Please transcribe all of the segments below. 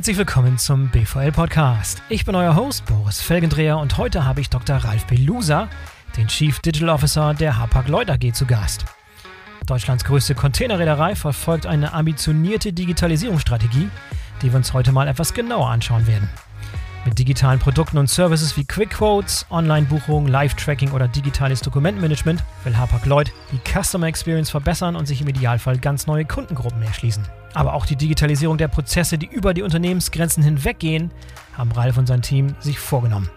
Herzlich willkommen zum BVL Podcast. Ich bin euer Host Boris Felgendreher und heute habe ich Dr. Ralf Belusa, den Chief Digital Officer der Hapag-Lloyd AG zu Gast. Deutschlands größte Containerreederei verfolgt eine ambitionierte Digitalisierungsstrategie, die wir uns heute mal etwas genauer anschauen werden. Mit digitalen Produkten und Services wie Quick Quotes, Online-Buchung, Live-Tracking oder digitales Dokumentenmanagement will Hapag-Lloyd die Customer Experience verbessern und sich im Idealfall ganz neue Kundengruppen erschließen. Aber auch die Digitalisierung der Prozesse, die über die Unternehmensgrenzen hinweggehen, haben Ralf und sein Team sich vorgenommen.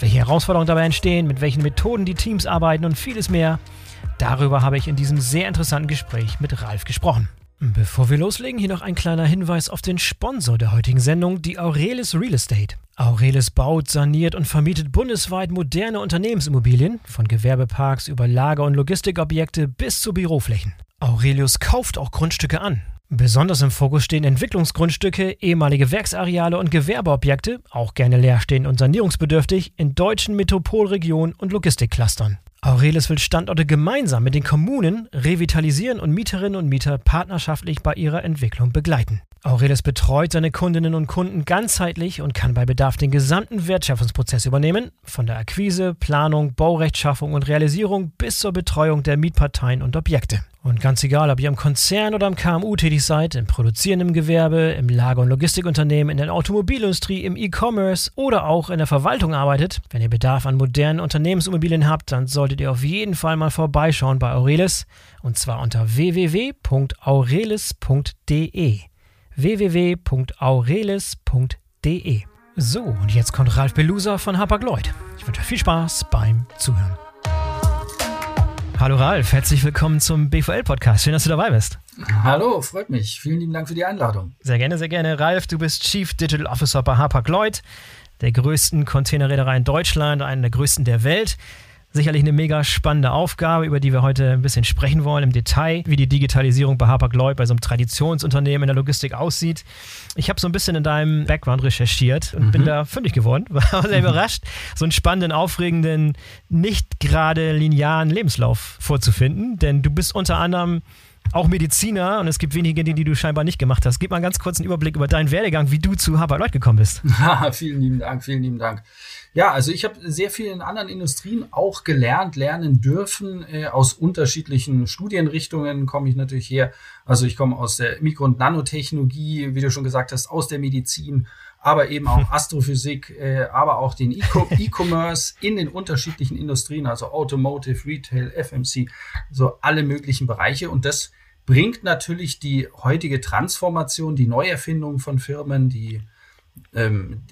Welche Herausforderungen dabei entstehen, mit welchen Methoden die Teams arbeiten und vieles mehr, darüber habe ich in diesem sehr interessanten Gespräch mit Ralf gesprochen. Bevor wir loslegen, hier noch ein kleiner Hinweis auf den Sponsor der heutigen Sendung, die Aurelis Real Estate. Aurelis baut, saniert und vermietet bundesweit moderne Unternehmensimmobilien, von Gewerbeparks über Lager- und Logistikobjekte bis zu Büroflächen. Aurelius kauft auch Grundstücke an. Besonders im Fokus stehen Entwicklungsgrundstücke, ehemalige Werksareale und Gewerbeobjekte, auch gerne leerstehend und sanierungsbedürftig, in deutschen Metropolregionen und Logistikclustern. Aurelis will Standorte gemeinsam mit den Kommunen revitalisieren und Mieterinnen und Mieter partnerschaftlich bei ihrer Entwicklung begleiten. Aurelis betreut seine Kundinnen und Kunden ganzheitlich und kann bei Bedarf den gesamten Wertschöpfungsprozess übernehmen, von der Akquise, Planung, Baurechtschaffung und Realisierung bis zur Betreuung der Mietparteien und Objekte. Und ganz egal, ob ihr im Konzern oder im KMU tätig seid, im produzierenden Gewerbe, im Lager- und Logistikunternehmen, in der Automobilindustrie, im E-Commerce oder auch in der Verwaltung arbeitet, wenn ihr Bedarf an modernen Unternehmensimmobilien habt, dann solltet ihr auf jeden Fall mal vorbeischauen bei Aurelis und zwar unter www.aurelis.de www.aurelis.de. So, und jetzt kommt Ralf Belusa von Hapag-Lloyd. Ich wünsche euch viel Spaß beim Zuhören. Hallo Ralf, herzlich willkommen zum BVL-Podcast. Schön, dass du dabei bist. Hallo, freut mich. Vielen lieben Dank für die Einladung. Sehr gerne, sehr gerne. Ralf, du bist Chief Digital Officer bei Hapag-Lloyd, der größten Containerreederei in Deutschland, einer der größten der Welt. Sicherlich eine mega spannende Aufgabe, über die wir heute ein bisschen sprechen wollen im Detail, wie die Digitalisierung bei Hapag-Lloyd, bei so einem Traditionsunternehmen in der Logistik aussieht. Ich habe so ein bisschen in deinem Background recherchiert und mhm. bin da fündig geworden, war sehr überrascht, so einen spannenden, aufregenden, nicht gerade linearen Lebenslauf vorzufinden, denn du bist unter anderem auch Mediziner und es gibt wenige Dinge, die du scheinbar nicht gemacht hast. Gib mal einen ganz kurzen Überblick über deinen Werdegang, wie du zu Hapag-Lloyd gekommen bist. vielen lieben Dank, vielen lieben Dank. Ja, also ich habe sehr viel in anderen Industrien auch gelernt, lernen dürfen. Äh, aus unterschiedlichen Studienrichtungen komme ich natürlich her. Also ich komme aus der Mikro- und Nanotechnologie, wie du schon gesagt hast, aus der Medizin, aber eben auch Astrophysik, äh, aber auch den E-Commerce in den unterschiedlichen Industrien, also Automotive, Retail, FMC, so alle möglichen Bereiche. Und das bringt natürlich die heutige Transformation, die Neuerfindung von Firmen, die, ähm,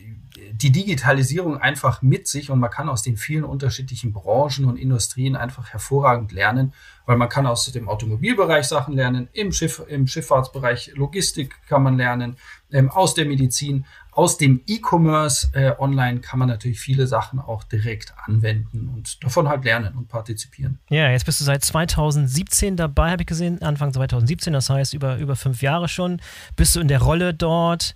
die Digitalisierung einfach mit sich und man kann aus den vielen unterschiedlichen Branchen und Industrien einfach hervorragend lernen, weil man kann aus dem Automobilbereich Sachen lernen, im, Schiff, im Schifffahrtsbereich Logistik kann man lernen, ähm, aus der Medizin, aus dem E-Commerce äh, online kann man natürlich viele Sachen auch direkt anwenden und davon halt lernen und partizipieren. Ja, jetzt bist du seit 2017 dabei, habe ich gesehen, Anfang 2017, das heißt über, über fünf Jahre schon. Bist du in der Rolle dort?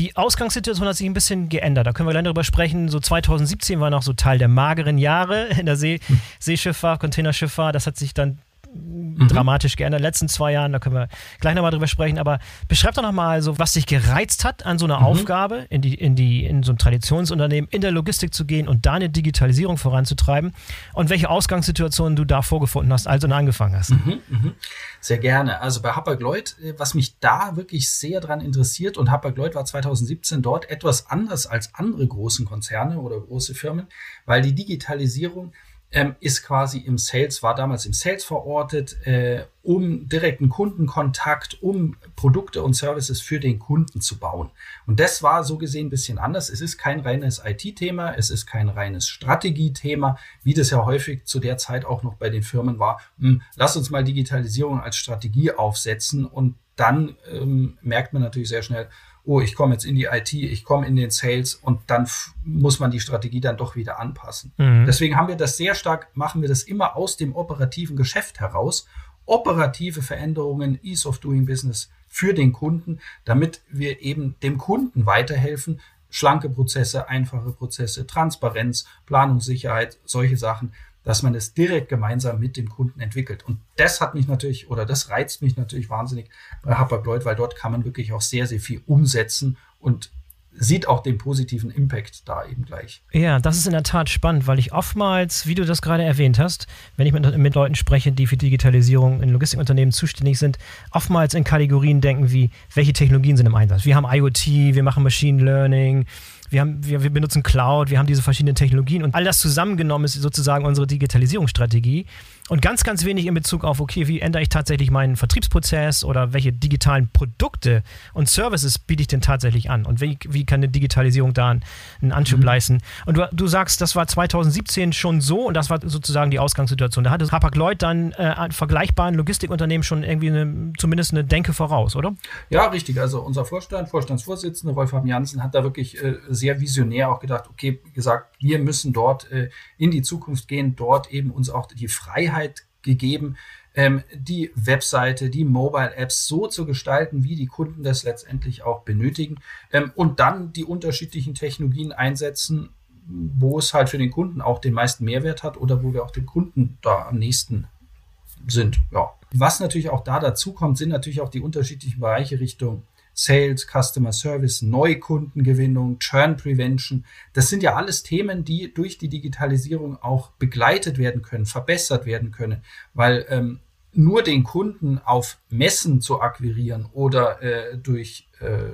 Die Ausgangssituation hat sich ein bisschen geändert. Da können wir gleich darüber sprechen. So 2017 war noch so Teil der mageren Jahre in der See hm. Seeschifffahrt, Containerschifffahrt. Das hat sich dann mhm. dramatisch geändert in den letzten zwei Jahren. Da können wir gleich nochmal drüber sprechen. Aber beschreib doch nochmal so, was dich gereizt hat, an so einer mhm. Aufgabe, in, die, in, die, in so ein Traditionsunternehmen, in der Logistik zu gehen und da eine Digitalisierung voranzutreiben und welche Ausgangssituationen du da vorgefunden hast, als du angefangen hast. Mhm, mh. Sehr gerne. Also bei Hapag-Lloyd, äh, was mich da wirklich sehr dran interessiert und Hapag-Lloyd war 2017 dort etwas anders als andere großen Konzerne oder große Firmen, weil die Digitalisierung ähm, ist quasi im Sales, war damals im Sales verortet, äh, um direkten Kundenkontakt, um Produkte und Services für den Kunden zu bauen. Und das war so gesehen ein bisschen anders. Es ist kein reines IT-Thema, es ist kein reines Strategiethema, wie das ja häufig zu der Zeit auch noch bei den Firmen war. Hm, lass uns mal Digitalisierung als Strategie aufsetzen und dann ähm, merkt man natürlich sehr schnell, oh, ich komme jetzt in die IT, ich komme in den Sales und dann muss man die Strategie dann doch wieder anpassen. Mhm. Deswegen haben wir das sehr stark, machen wir das immer aus dem operativen Geschäft heraus. Operative Veränderungen, Ease of Doing Business für den Kunden, damit wir eben dem Kunden weiterhelfen, schlanke Prozesse, einfache Prozesse, Transparenz, Planungssicherheit, solche Sachen dass man es direkt gemeinsam mit dem Kunden entwickelt. Und das hat mich natürlich, oder das reizt mich natürlich wahnsinnig bei Hapag-Lloyd, weil dort kann man wirklich auch sehr, sehr viel umsetzen und sieht auch den positiven Impact da eben gleich. Ja, das ist in der Tat spannend, weil ich oftmals, wie du das gerade erwähnt hast, wenn ich mit, mit Leuten spreche, die für Digitalisierung in Logistikunternehmen zuständig sind, oftmals in Kategorien denken wie, welche Technologien sind im Einsatz? Wir haben IoT, wir machen Machine Learning, wir, haben, wir, wir benutzen Cloud, wir haben diese verschiedenen Technologien und all das zusammengenommen ist sozusagen unsere Digitalisierungsstrategie. Und ganz, ganz wenig in Bezug auf, okay, wie ändere ich tatsächlich meinen Vertriebsprozess oder welche digitalen Produkte und Services biete ich denn tatsächlich an und wie, wie kann eine Digitalisierung da einen Anschub mhm. leisten. Und du, du sagst, das war 2017 schon so und das war sozusagen die Ausgangssituation. Da hatte Hapag-Lloyd dann äh, vergleichbaren Logistikunternehmen schon irgendwie eine, zumindest eine Denke voraus, oder? Ja, richtig. Also unser Vorstand, Vorstandsvorsitzender Wolfram Janssen hat da wirklich äh, sehr visionär auch gedacht, okay, gesagt, wir müssen dort äh, in die Zukunft gehen, dort eben uns auch die Freiheit gegeben, ähm, die Webseite, die Mobile-Apps so zu gestalten, wie die Kunden das letztendlich auch benötigen ähm, und dann die unterschiedlichen Technologien einsetzen, wo es halt für den Kunden auch den meisten Mehrwert hat oder wo wir auch dem Kunden da am nächsten sind. Ja. Was natürlich auch da dazu kommt, sind natürlich auch die unterschiedlichen Bereiche Richtung Sales, Customer Service, Neukundengewinnung, Churn Prevention. Das sind ja alles Themen, die durch die Digitalisierung auch begleitet werden können, verbessert werden können, weil ähm, nur den Kunden auf Messen zu akquirieren oder äh, durch äh,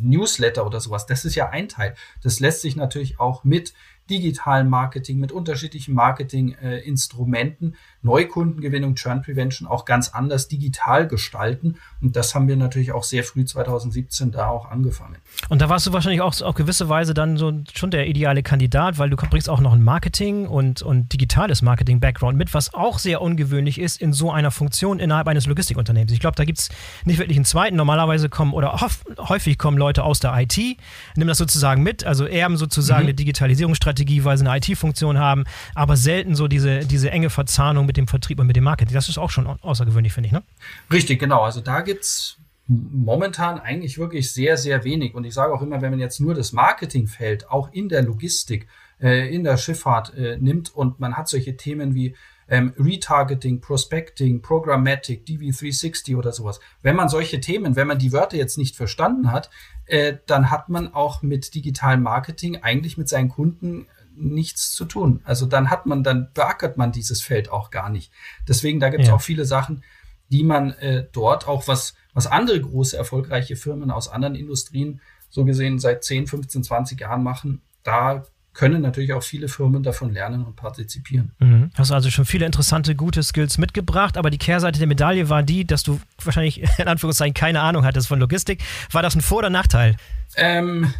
Newsletter oder sowas, das ist ja ein Teil. Das lässt sich natürlich auch mit digitalen Marketing, mit unterschiedlichen Marketinginstrumenten, äh, Neukundengewinnung, Churn Prevention auch ganz anders digital gestalten. Und das haben wir natürlich auch sehr früh 2017 da auch angefangen. Und da warst du wahrscheinlich auch auf gewisse Weise dann so schon der ideale Kandidat, weil du bringst auch noch ein Marketing und, und digitales Marketing-Background mit, was auch sehr ungewöhnlich ist in so einer Funktion innerhalb eines Logistikunternehmens. Ich glaube, da gibt es nicht wirklich einen zweiten. Normalerweise kommen oder häufig kommen Leute aus der IT, nehmen das sozusagen mit, also erben sozusagen mhm. eine Digitalisierungsstrategie, weil sie eine IT-Funktion haben, aber selten so diese, diese enge Verzahnung mit dem Vertrieb und mit dem Marketing. Das ist auch schon außergewöhnlich, finde ich, ne? Richtig, genau. Also da gibt es momentan eigentlich wirklich sehr, sehr wenig. Und ich sage auch immer, wenn man jetzt nur das Marketingfeld auch in der Logistik, äh, in der Schifffahrt äh, nimmt und man hat solche Themen wie ähm, Retargeting, Prospecting, Programmatic, DV360 oder sowas. Wenn man solche Themen, wenn man die Wörter jetzt nicht verstanden hat, äh, dann hat man auch mit digitalem Marketing eigentlich mit seinen Kunden nichts zu tun. Also dann hat man, dann beackert man dieses Feld auch gar nicht. Deswegen, da gibt es ja. auch viele Sachen, die man äh, dort auch was, was andere große, erfolgreiche Firmen aus anderen Industrien so gesehen seit 10, 15, 20 Jahren machen. Da können natürlich auch viele Firmen davon lernen und partizipieren. Mhm. Hast also schon viele interessante, gute Skills mitgebracht, aber die Kehrseite der Medaille war die, dass du wahrscheinlich in Anführungszeichen keine Ahnung hattest von Logistik. War das ein Vor- oder Nachteil? Ähm,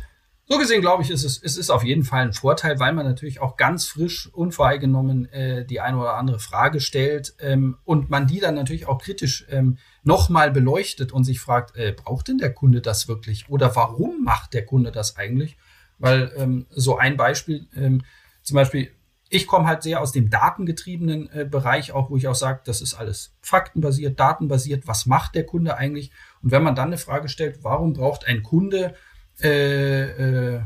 so gesehen, glaube ich, ist es, es ist auf jeden Fall ein Vorteil, weil man natürlich auch ganz frisch, unvoreingenommen äh, die eine oder andere Frage stellt ähm, und man die dann natürlich auch kritisch ähm, nochmal beleuchtet und sich fragt, äh, braucht denn der Kunde das wirklich oder warum macht der Kunde das eigentlich? Weil ähm, so ein Beispiel, ähm, zum Beispiel, ich komme halt sehr aus dem datengetriebenen äh, Bereich, auch wo ich auch sage, das ist alles faktenbasiert, datenbasiert, was macht der Kunde eigentlich? Und wenn man dann eine Frage stellt, warum braucht ein Kunde äh, äh,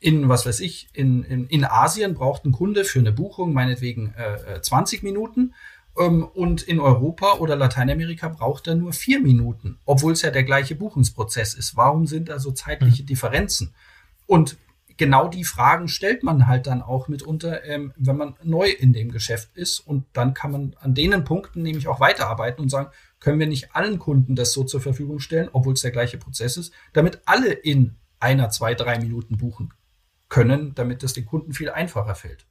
in, was weiß ich, in, in, in Asien braucht ein Kunde für eine Buchung meinetwegen äh, 20 äh, Minuten ähm, und in Europa oder Lateinamerika braucht er nur vier Minuten, obwohl es ja der gleiche Buchungsprozess ist. Warum sind da so zeitliche mhm. Differenzen? Und genau die Fragen stellt man halt dann auch mitunter, ähm, wenn man neu in dem Geschäft ist. Und dann kann man an denen Punkten nämlich auch weiterarbeiten und sagen, können wir nicht allen Kunden das so zur Verfügung stellen, obwohl es der gleiche Prozess ist, damit alle in einer, zwei, drei Minuten buchen können, damit es den Kunden viel einfacher fällt.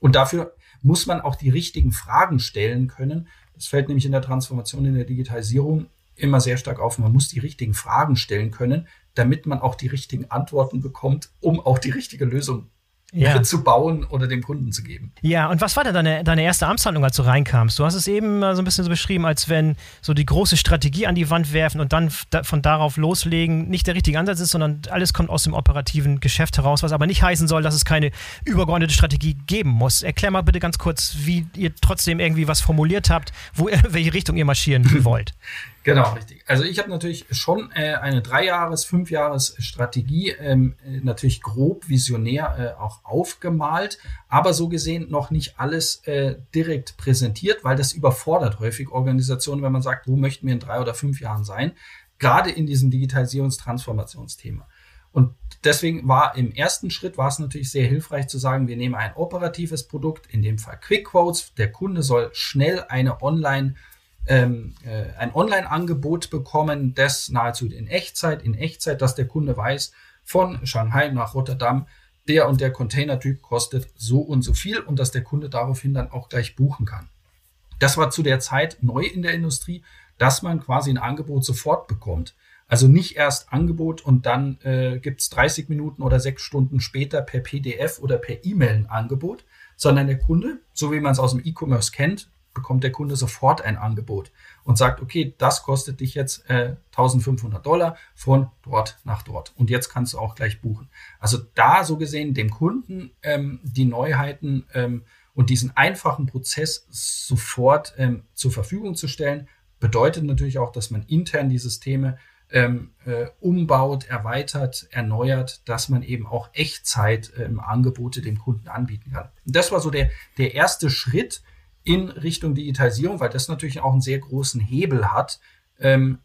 Und dafür muss man auch die richtigen Fragen stellen können. Das fällt nämlich in der Transformation, in der Digitalisierung immer sehr stark auf. Man muss die richtigen Fragen stellen können, damit man auch die richtigen Antworten bekommt, um auch die richtige Lösung ja. zu bauen oder dem Kunden zu geben. Ja, und was war denn deine, deine erste Amtshandlung, als du reinkamst? Du hast es eben so ein bisschen so beschrieben, als wenn so die große Strategie an die Wand werfen und dann von darauf loslegen nicht der richtige Ansatz ist, sondern alles kommt aus dem operativen Geschäft heraus, was aber nicht heißen soll, dass es keine übergeordnete Strategie geben muss. Erklär mal bitte ganz kurz, wie ihr trotzdem irgendwie was formuliert habt, wo welche Richtung ihr marschieren wollt. Genau, richtig. Also ich habe natürlich schon äh, eine Dreijahres-, Fünfjahres-Strategie ähm, äh, natürlich grob visionär äh, auch aufgemalt, aber so gesehen noch nicht alles äh, direkt präsentiert, weil das überfordert häufig Organisationen, wenn man sagt, wo möchten wir in drei oder fünf Jahren sein, gerade in diesem Digitalisierungstransformationsthema. Und deswegen war im ersten Schritt war es natürlich sehr hilfreich zu sagen, wir nehmen ein operatives Produkt, in dem Fall Quick Quotes. Der Kunde soll schnell eine Online ähm, äh, ein Online-Angebot bekommen, das nahezu in Echtzeit, in Echtzeit, dass der Kunde weiß, von Shanghai nach Rotterdam, der und der Containertyp kostet so und so viel und dass der Kunde daraufhin dann auch gleich buchen kann. Das war zu der Zeit neu in der Industrie, dass man quasi ein Angebot sofort bekommt. Also nicht erst Angebot und dann äh, gibt es 30 Minuten oder sechs Stunden später per PDF oder per E-Mail ein Angebot, sondern der Kunde, so wie man es aus dem E-Commerce kennt, bekommt der Kunde sofort ein Angebot und sagt, okay, das kostet dich jetzt äh, 1500 Dollar von dort nach dort. Und jetzt kannst du auch gleich buchen. Also da so gesehen dem Kunden ähm, die Neuheiten ähm, und diesen einfachen Prozess sofort ähm, zur Verfügung zu stellen, bedeutet natürlich auch, dass man intern die Systeme ähm, äh, umbaut, erweitert, erneuert, dass man eben auch Echtzeit ähm, Angebote dem Kunden anbieten kann. Und das war so der, der erste Schritt in Richtung Digitalisierung, weil das natürlich auch einen sehr großen Hebel hat, ähm,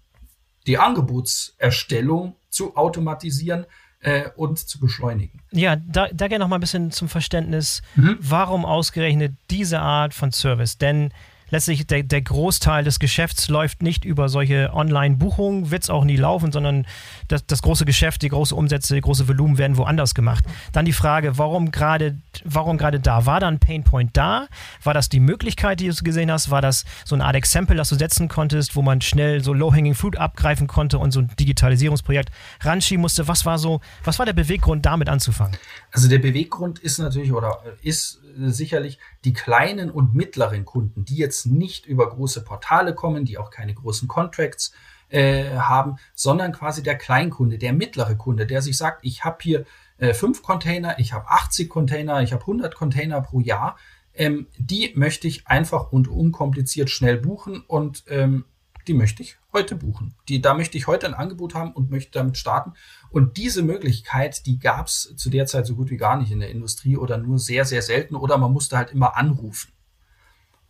die Angebotserstellung zu automatisieren äh, und zu beschleunigen. Ja, da, da gerne noch mal ein bisschen zum Verständnis, mhm. warum ausgerechnet diese Art von Service? Denn letztlich der, der Großteil des Geschäfts läuft nicht über solche Online-Buchungen, wird es auch nie laufen, sondern das, das große Geschäft, die große Umsätze, die große Volumen werden woanders gemacht. Dann die Frage, warum gerade warum gerade da? War da ein Painpoint da? War das die Möglichkeit, die du gesehen hast? War das so eine Art Exempel, das du setzen konntest, wo man schnell so Low-Hanging Fruit abgreifen konnte und so ein Digitalisierungsprojekt ranschieben musste? Was war so, was war der Beweggrund, damit anzufangen? Also der Beweggrund ist natürlich oder ist sicherlich die kleinen und mittleren Kunden, die jetzt nicht über große Portale kommen, die auch keine großen Contracts äh, haben, sondern quasi der Kleinkunde, der mittlere Kunde, der sich sagt, ich habe hier äh, fünf Container, ich habe 80 Container, ich habe 100 Container pro Jahr. Ähm, die möchte ich einfach und unkompliziert schnell buchen und ähm, die möchte ich heute buchen. Die, da möchte ich heute ein Angebot haben und möchte damit starten. Und diese Möglichkeit, die gab es zu der Zeit so gut wie gar nicht in der Industrie oder nur sehr, sehr selten oder man musste halt immer anrufen.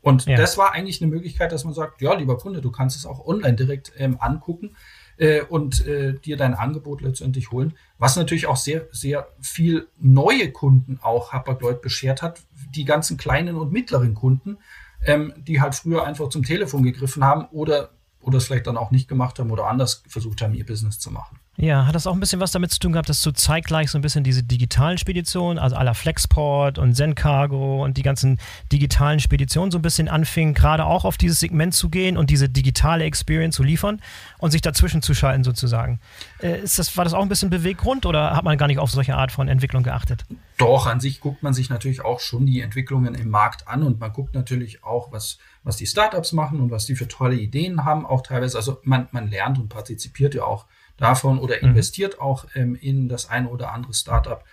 Und ja. das war eigentlich eine Möglichkeit, dass man sagt, ja, lieber Kunde, du kannst es auch online direkt ähm, angucken äh, und äh, dir dein Angebot letztendlich holen. Was natürlich auch sehr, sehr viel neue Kunden auch Hapag-Lloyd beschert hat. Die ganzen kleinen und mittleren Kunden, ähm, die halt früher einfach zum Telefon gegriffen haben oder oder es vielleicht dann auch nicht gemacht haben oder anders versucht haben, ihr Business zu machen. Ja, hat das auch ein bisschen was damit zu tun gehabt, dass du zeitgleich so ein bisschen diese digitalen Speditionen, also aller Flexport und Zencargo und die ganzen digitalen Speditionen so ein bisschen anfingen, gerade auch auf dieses Segment zu gehen und diese digitale Experience zu liefern und sich dazwischen zu schalten sozusagen. Äh, ist das, war das auch ein bisschen Beweggrund oder hat man gar nicht auf solche Art von Entwicklung geachtet? Doch, an sich guckt man sich natürlich auch schon die Entwicklungen im Markt an und man guckt natürlich auch, was, was die Startups machen und was die für tolle Ideen haben, auch teilweise. Also man, man lernt und partizipiert ja auch davon oder mhm. investiert auch ähm, in das eine oder andere Startup.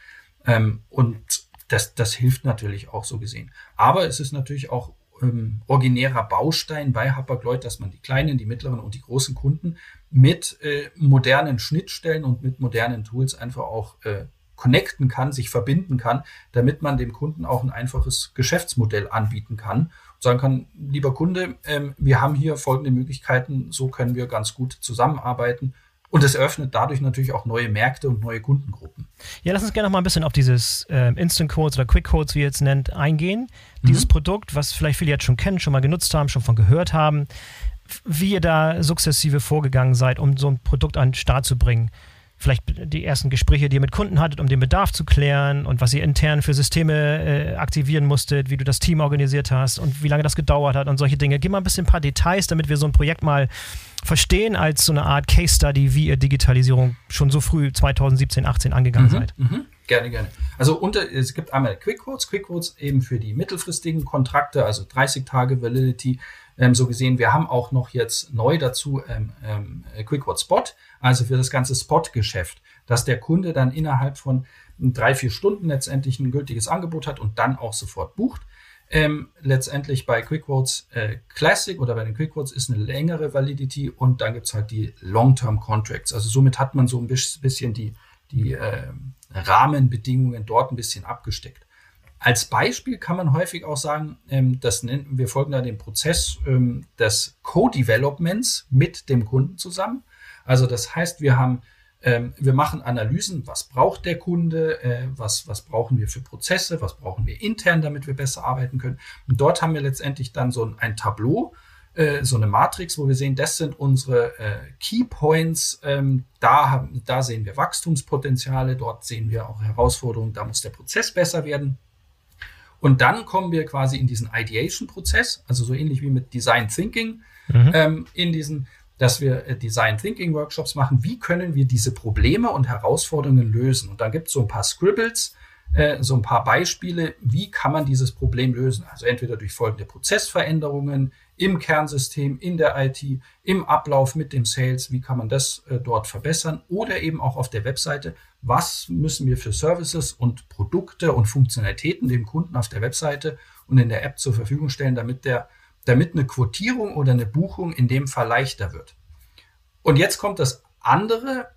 Ähm, und das, das hilft natürlich auch so gesehen. Aber es ist natürlich auch ähm, originärer Baustein bei Hapag-Lloyd, dass man die kleinen, die mittleren und die großen Kunden mit äh, modernen Schnittstellen und mit modernen Tools einfach auch äh, connecten kann, sich verbinden kann, damit man dem Kunden auch ein einfaches Geschäftsmodell anbieten kann und sagen kann, lieber Kunde, ähm, wir haben hier folgende Möglichkeiten, so können wir ganz gut zusammenarbeiten und es eröffnet dadurch natürlich auch neue Märkte und neue Kundengruppen. Ja, lass uns gerne noch mal ein bisschen auf dieses äh, Instant Codes oder Quick Codes, wie ihr es nennt, eingehen. Mhm. Dieses Produkt, was vielleicht viele jetzt schon kennen, schon mal genutzt haben, schon von gehört haben. Wie ihr da sukzessive vorgegangen seid, um so ein Produkt an den Start zu bringen vielleicht die ersten Gespräche, die ihr mit Kunden hattet, um den Bedarf zu klären und was ihr intern für Systeme äh, aktivieren musstet, wie du das Team organisiert hast und wie lange das gedauert hat und solche Dinge. Gib mal ein bisschen ein paar Details, damit wir so ein Projekt mal verstehen als so eine Art Case Study, wie ihr Digitalisierung schon so früh 2017, 18 angegangen mhm, seid. Mhm. Gerne, gerne. Also unter, es gibt einmal Quick Quotes, Quick Quotes eben für die mittelfristigen Kontrakte, also 30 Tage Validity. Ähm, so gesehen, wir haben auch noch jetzt neu dazu ähm, ähm, Quick Quote Spot, also für das ganze Spot-Geschäft, dass der Kunde dann innerhalb von drei, vier Stunden letztendlich ein gültiges Angebot hat und dann auch sofort bucht. Ähm, letztendlich bei QuickQuotes äh, Classic oder bei den QuickQuotes ist eine längere Validity und dann gibt's halt die Long-Term Contracts. Also somit hat man so ein bisschen die, die äh, Rahmenbedingungen dort ein bisschen abgesteckt. Als Beispiel kann man häufig auch sagen, ähm, das nennen, wir folgen da dem Prozess ähm, des Co-Developments mit dem Kunden zusammen. Also das heißt, wir haben Ähm, wir machen Analysen, was braucht der Kunde, äh, was, was brauchen wir für Prozesse, was brauchen wir intern, damit wir besser arbeiten können. Und dort haben wir letztendlich dann so ein, ein Tableau, äh, so eine Matrix, wo wir sehen, das sind unsere äh, Key Points. Ähm, da, haben, da sehen wir Wachstumspotenziale, dort sehen wir auch Herausforderungen, da muss der Prozess besser werden. Und dann kommen wir quasi in diesen Ideation-Prozess, also so ähnlich wie mit Design Thinking, mhm. ähm, in diesen, dass wir äh, Design Thinking Workshops machen. Wie können wir diese Probleme und Herausforderungen lösen? Und dann gibt es so ein paar Scribbles, äh, so ein paar Beispiele, wie kann man dieses Problem lösen? Also entweder durch folgende Prozessveränderungen im Kernsystem, in der IT, im Ablauf mit dem Sales, wie kann man das äh, dort verbessern oder eben auch auf der Webseite, was müssen wir für Services und Produkte und Funktionalitäten dem Kunden auf der Webseite und in der App zur Verfügung stellen, damit der, damit eine Quotierung oder eine Buchung in dem Fall leichter wird. Und jetzt kommt das andere,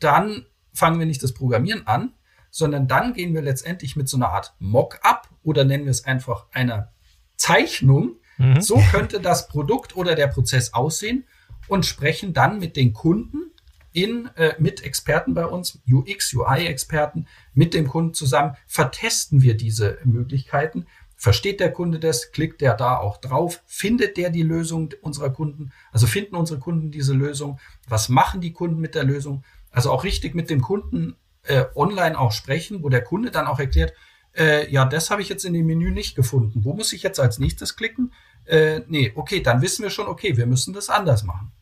dann fangen wir nicht das Programmieren an, sondern dann gehen wir letztendlich mit so einer Art Mock-up oder nennen wir es einfach einer Zeichnung. Mhm. So könnte das Produkt oder der Prozess aussehen und sprechen dann mit den Kunden in, äh, mit Experten bei uns, UX, UI-Experten, mit dem Kunden zusammen, vertesten wir diese Möglichkeiten. Versteht der Kunde das? Klickt der da auch drauf? Findet der die Lösung unserer Kunden? Also finden unsere Kunden diese Lösung? Was machen die Kunden mit der Lösung? Also auch richtig mit dem Kunden äh, online auch sprechen, wo der Kunde dann auch erklärt, äh, ja, das habe ich jetzt in dem Menü nicht gefunden. Wo muss ich jetzt als nächstes klicken? Äh, nee, okay, dann wissen wir schon, okay, wir müssen das anders machen.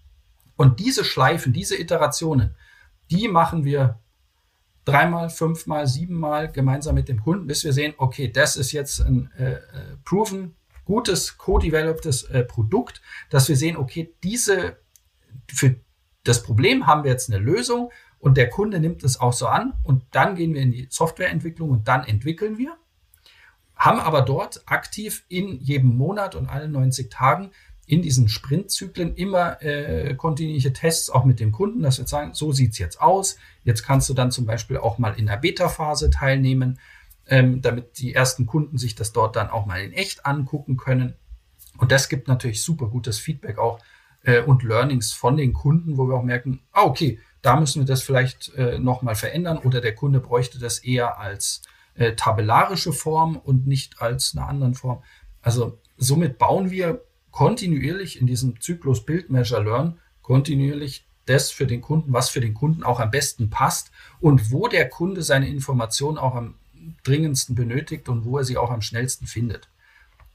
Und diese Schleifen, diese Iterationen, die machen wir dreimal, fünfmal, siebenmal gemeinsam mit dem Kunden, bis wir sehen, okay, das ist jetzt ein äh, äh, proven, gutes, co-developtes äh, Produkt, dass wir sehen, okay, diese, für das Problem haben wir jetzt eine Lösung und der Kunde nimmt es auch so an und dann gehen wir in die Softwareentwicklung und dann entwickeln wir, haben aber dort aktiv in jedem Monat und allen 90 Tagen in diesen Sprintzyklen immer äh, kontinuierliche Tests auch mit dem Kunden, dass wir sagen, so sieht's jetzt aus. Jetzt kannst du dann zum Beispiel auch mal in der Beta-Phase teilnehmen, ähm, damit die ersten Kunden sich das dort dann auch mal in echt angucken können. Und das gibt natürlich super gutes Feedback auch äh, und Learnings von den Kunden, wo wir auch merken, ah, okay, da müssen wir das vielleicht äh, nochmal verändern oder der Kunde bräuchte das eher als äh, tabellarische Form und nicht als eine anderen Form. Also somit bauen wir kontinuierlich in diesem Zyklus Build, Measure, Learn kontinuierlich das für den Kunden, was für den Kunden auch am besten passt und wo der Kunde seine Informationen auch am dringendsten benötigt und wo er sie auch am schnellsten findet.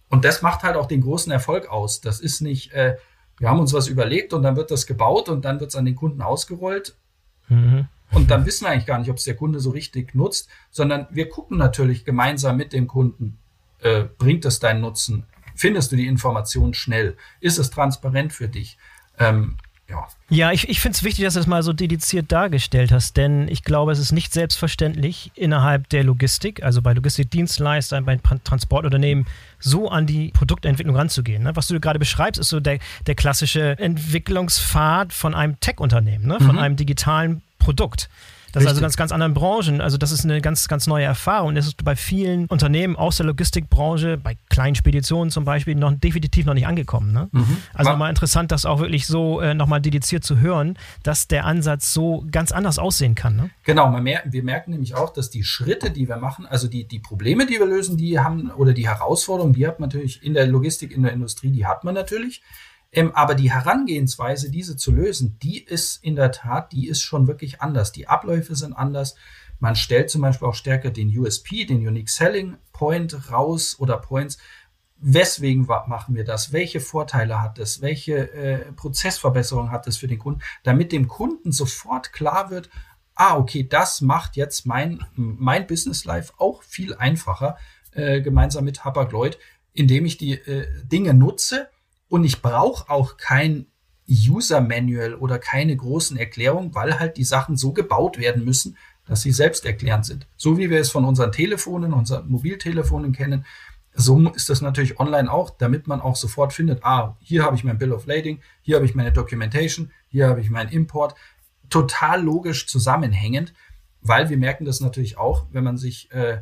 Und das macht halt auch den großen Erfolg aus. Das ist nicht, äh, wir haben uns was überlegt und dann wird das gebaut und dann wird es an den Kunden ausgerollt. Mhm. Und dann wissen wir eigentlich gar nicht, ob es der Kunde so richtig nutzt, sondern wir gucken natürlich gemeinsam mit dem Kunden, äh, bringt es deinen Nutzen? Findest du die Information schnell? Ist es transparent für dich? Ähm, ja. Ja, ich, ich finde es wichtig, dass du das mal so dediziert dargestellt hast, denn ich glaube, es ist nicht selbstverständlich innerhalb der Logistik, also bei Logistikdienstleistern, bei Transportunternehmen, so an die Produktentwicklung ranzugehen. Ne? Was du gerade beschreibst, ist so der, der klassische Entwicklungspfad von einem Tech-Unternehmen, ne? von mhm. einem digitalen Produkt. Das ist also ganz, ganz anderen Branchen. Also das ist eine ganz, ganz neue Erfahrung. Das ist bei vielen Unternehmen aus der Logistikbranche, bei kleinen Speditionen zum Beispiel, noch definitiv noch nicht angekommen. Ne? Mhm. Also nochmal interessant, das auch wirklich so äh, nochmal dediziert zu hören, dass der Ansatz so ganz anders aussehen kann. Ne? Genau, mer wir merken nämlich auch, dass die Schritte, die wir machen, also die, die Probleme, die wir lösen, die haben, oder die Herausforderungen, die hat man natürlich in der Logistik, in der Industrie, die hat man natürlich. Ähm, aber die Herangehensweise, diese zu lösen, die ist in der Tat, die ist schon wirklich anders. Die Abläufe sind anders. Man stellt zum Beispiel auch stärker den USP, den Unique Selling Point raus oder Points. Weswegen machen wir das? Welche Vorteile hat es? Welche äh, Prozessverbesserung hat es für den Kunden? Damit dem Kunden sofort klar wird, ah, okay, das macht jetzt mein, mein Business Life auch viel einfacher, äh, gemeinsam mit Hapag-Lloyd, indem ich die äh, Dinge nutze, und ich brauche auch kein User Manual oder keine großen Erklärungen, weil halt die Sachen so gebaut werden müssen, dass sie selbsterklärend sind. So wie wir es von unseren Telefonen, unseren Mobiltelefonen kennen, so ist das natürlich online auch, damit man auch sofort findet, ah, hier habe ich mein Bill of Lading, hier habe ich meine Documentation, hier habe ich meinen Import. Total logisch zusammenhängend, weil wir merken das natürlich auch, wenn man sich äh,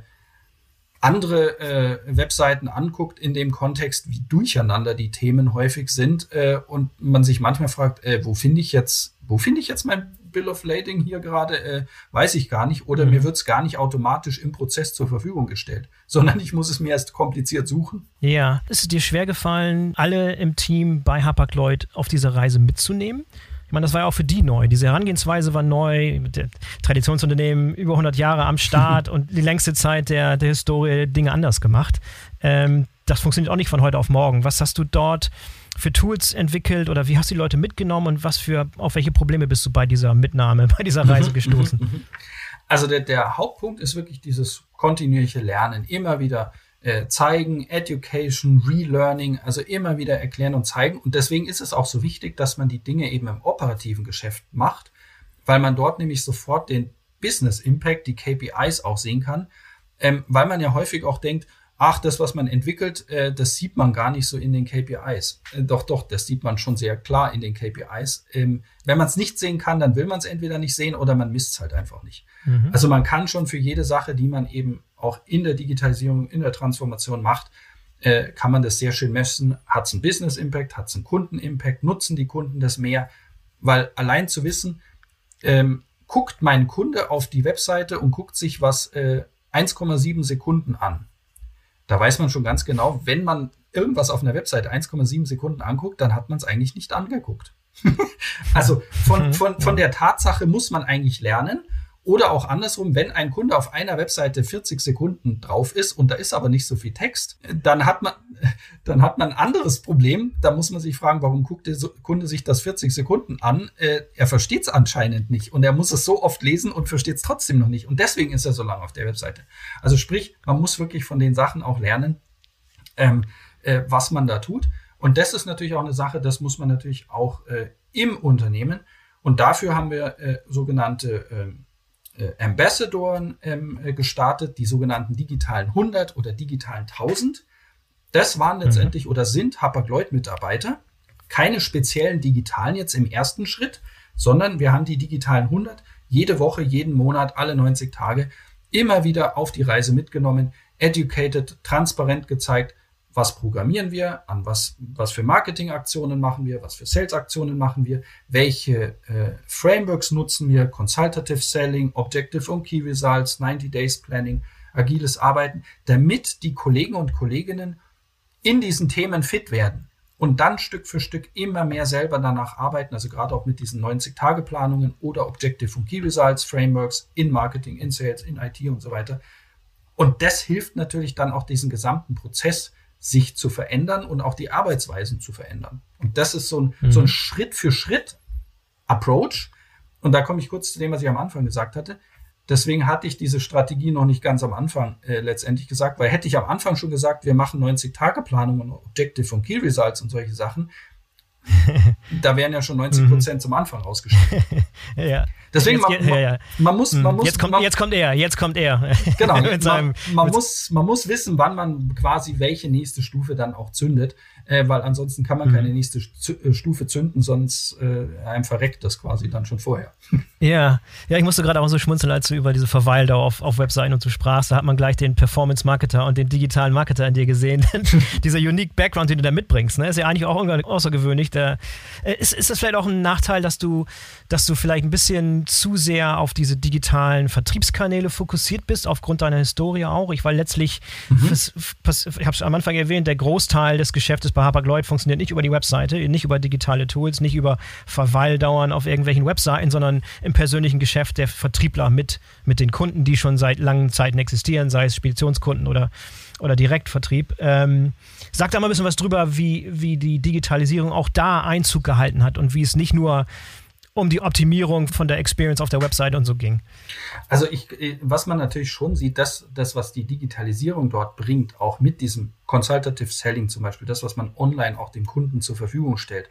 andere äh, Webseiten anguckt in dem Kontext, wie durcheinander die Themen häufig sind äh, und man sich manchmal fragt, äh, wo finde ich jetzt, wo finde ich jetzt mein Bill of Lading hier gerade, äh, weiß ich gar nicht. Oder mhm. mir wird es gar nicht automatisch im Prozess zur Verfügung gestellt, sondern ich muss es mir erst kompliziert suchen. Ja, ist es dir schwer gefallen, alle im Team bei Hapag-Lloyd auf diese Reise mitzunehmen? Ich meine, das war ja auch für die neu. Diese Herangehensweise war neu. Traditionsunternehmen über 100 Jahre am Start und die längste Zeit der, der Historie Dinge anders gemacht. Ähm, das funktioniert auch nicht von heute auf morgen. Was hast du dort für Tools entwickelt oder wie hast du die Leute mitgenommen und was für, auf welche Probleme bist du bei dieser Mitnahme, bei dieser Reise gestoßen? Also der, der Hauptpunkt ist wirklich dieses kontinuierliche Lernen. Immer wieder äh, zeigen, Education, Relearning, also immer wieder erklären und zeigen. Und deswegen ist es auch so wichtig, dass man die Dinge eben im operativen Geschäft macht, weil man dort nämlich sofort den Business Impact, die KPIs auch sehen kann, ähm, weil man ja häufig auch denkt, ach, das, was man entwickelt, äh, das sieht man gar nicht so in den KPIs. Äh, doch, doch, das sieht man schon sehr klar in den KPIs. Ähm, wenn man es nicht sehen kann, dann will man es entweder nicht sehen oder man misst es halt einfach nicht. Mhm. Also man kann schon für jede Sache, die man eben auch in der Digitalisierung, in der Transformation macht, äh, kann man das sehr schön messen. Hat es einen Business Impact, hat es einen Kunden Impact, nutzen die Kunden das mehr? Weil allein zu wissen, ähm, guckt mein Kunde auf die Webseite und guckt sich was äh, 1,7 Sekunden an da weiß man schon ganz genau, wenn man irgendwas auf einer Website 1,7 Sekunden anguckt, dann hat man es eigentlich nicht angeguckt. also von, mhm. von, von der Tatsache muss man eigentlich lernen. Oder auch andersrum, wenn ein Kunde auf einer Webseite 40 Sekunden drauf ist und da ist aber nicht so viel Text, dann hat man, dann hat man ein anderes Problem. Da muss man sich fragen, warum guckt der Kunde sich das 40 Sekunden an? Äh, er versteht es anscheinend nicht und er muss es so oft lesen und versteht es trotzdem noch nicht. Und deswegen ist er so lange auf der Webseite. Also sprich, man muss wirklich von den Sachen auch lernen, ähm, äh, was man da tut. Und das ist natürlich auch eine Sache, das muss man natürlich auch äh, im Unternehmen. Und dafür haben wir äh, sogenannte ähm, äh, Ambassadoren ähm, äh, gestartet, die sogenannten digitalen 100 oder digitalen 1000. Das waren letztendlich mhm. oder sind Hapag-Lloyd-Mitarbeiter, keine speziellen digitalen jetzt im ersten Schritt, sondern wir haben die digitalen 100 jede Woche, jeden Monat, alle 90 Tage immer wieder auf die Reise mitgenommen, educated, transparent gezeigt, was programmieren wir, an was, was für Marketingaktionen machen wir, was für Sales-Aktionen machen wir, welche äh, Frameworks nutzen wir, Consultative Selling, Objective und Key Results, 90 Days Planning, agiles Arbeiten, damit die Kollegen und Kolleginnen in diesen Themen fit werden und dann Stück für Stück immer mehr selber danach arbeiten, also gerade auch mit diesen 90-Tage-Planungen oder Objective und Key Results Frameworks in Marketing, in Sales, in IT und so weiter. Und das hilft natürlich dann auch diesen gesamten Prozess sich zu verändern und auch die Arbeitsweisen zu verändern. Und das ist so ein, mhm. so ein Schritt für Schritt Approach. Und da komme ich kurz zu dem, was ich am Anfang gesagt hatte. Deswegen hatte ich diese Strategie noch nicht ganz am Anfang äh, letztendlich gesagt, weil hätte ich am Anfang schon gesagt, wir machen 90-Tage-Planung und Objective und Key Results und solche Sachen, da wären ja schon 90 Prozent mhm. zum Anfang rausgeschrieben. ja. Deswegen, jetzt, man, ja, ja. man, muss, man muss. Jetzt kommt, man, jetzt kommt er, jetzt kommt er. Genau, man, man muss, man muss wissen, wann man quasi welche nächste Stufe dann auch zündet äh, weil ansonsten kann man mhm. keine nächste äh, Stufe zünden, sonst äh, einem verreckt das quasi dann schon vorher. Ja, ja, ich musste gerade auch so schmunzeln, als du über diese Verweildauer auf, auf Webseiten und so sprachst. Da hat man gleich den Performance-Marketer und den digitalen Marketer in dir gesehen. Dieser unique Background, den du da mitbringst, ne, ist ja eigentlich auch außergewöhnlich. Da, äh, ist, ist das vielleicht auch ein Nachteil, dass du, dass du vielleicht ein bisschen zu sehr auf diese digitalen Vertriebskanäle fokussiert bist, aufgrund deiner Historie auch? Ich, weil letztlich, mhm. ich habe es am Anfang erwähnt, der Großteil des Geschäftes bei Hapag-Lloyd funktioniert nicht über die Webseite, nicht über digitale Tools, nicht über Verweildauern auf irgendwelchen Webseiten, sondern im persönlichen Geschäft der Vertriebler mit, mit den Kunden, die schon seit langen Zeiten existieren, sei es Speditionskunden oder, oder Direktvertrieb. Ähm, sag da mal ein bisschen was drüber, wie, wie die Digitalisierung auch da Einzug gehalten hat und wie es nicht nur um die Optimierung von der Experience auf der Website und so ging. Also ich, äh, was man natürlich schon sieht, dass das, was die Digitalisierung dort bringt, auch mit diesem Consultative Selling zum Beispiel, das, was man online auch dem Kunden zur Verfügung stellt,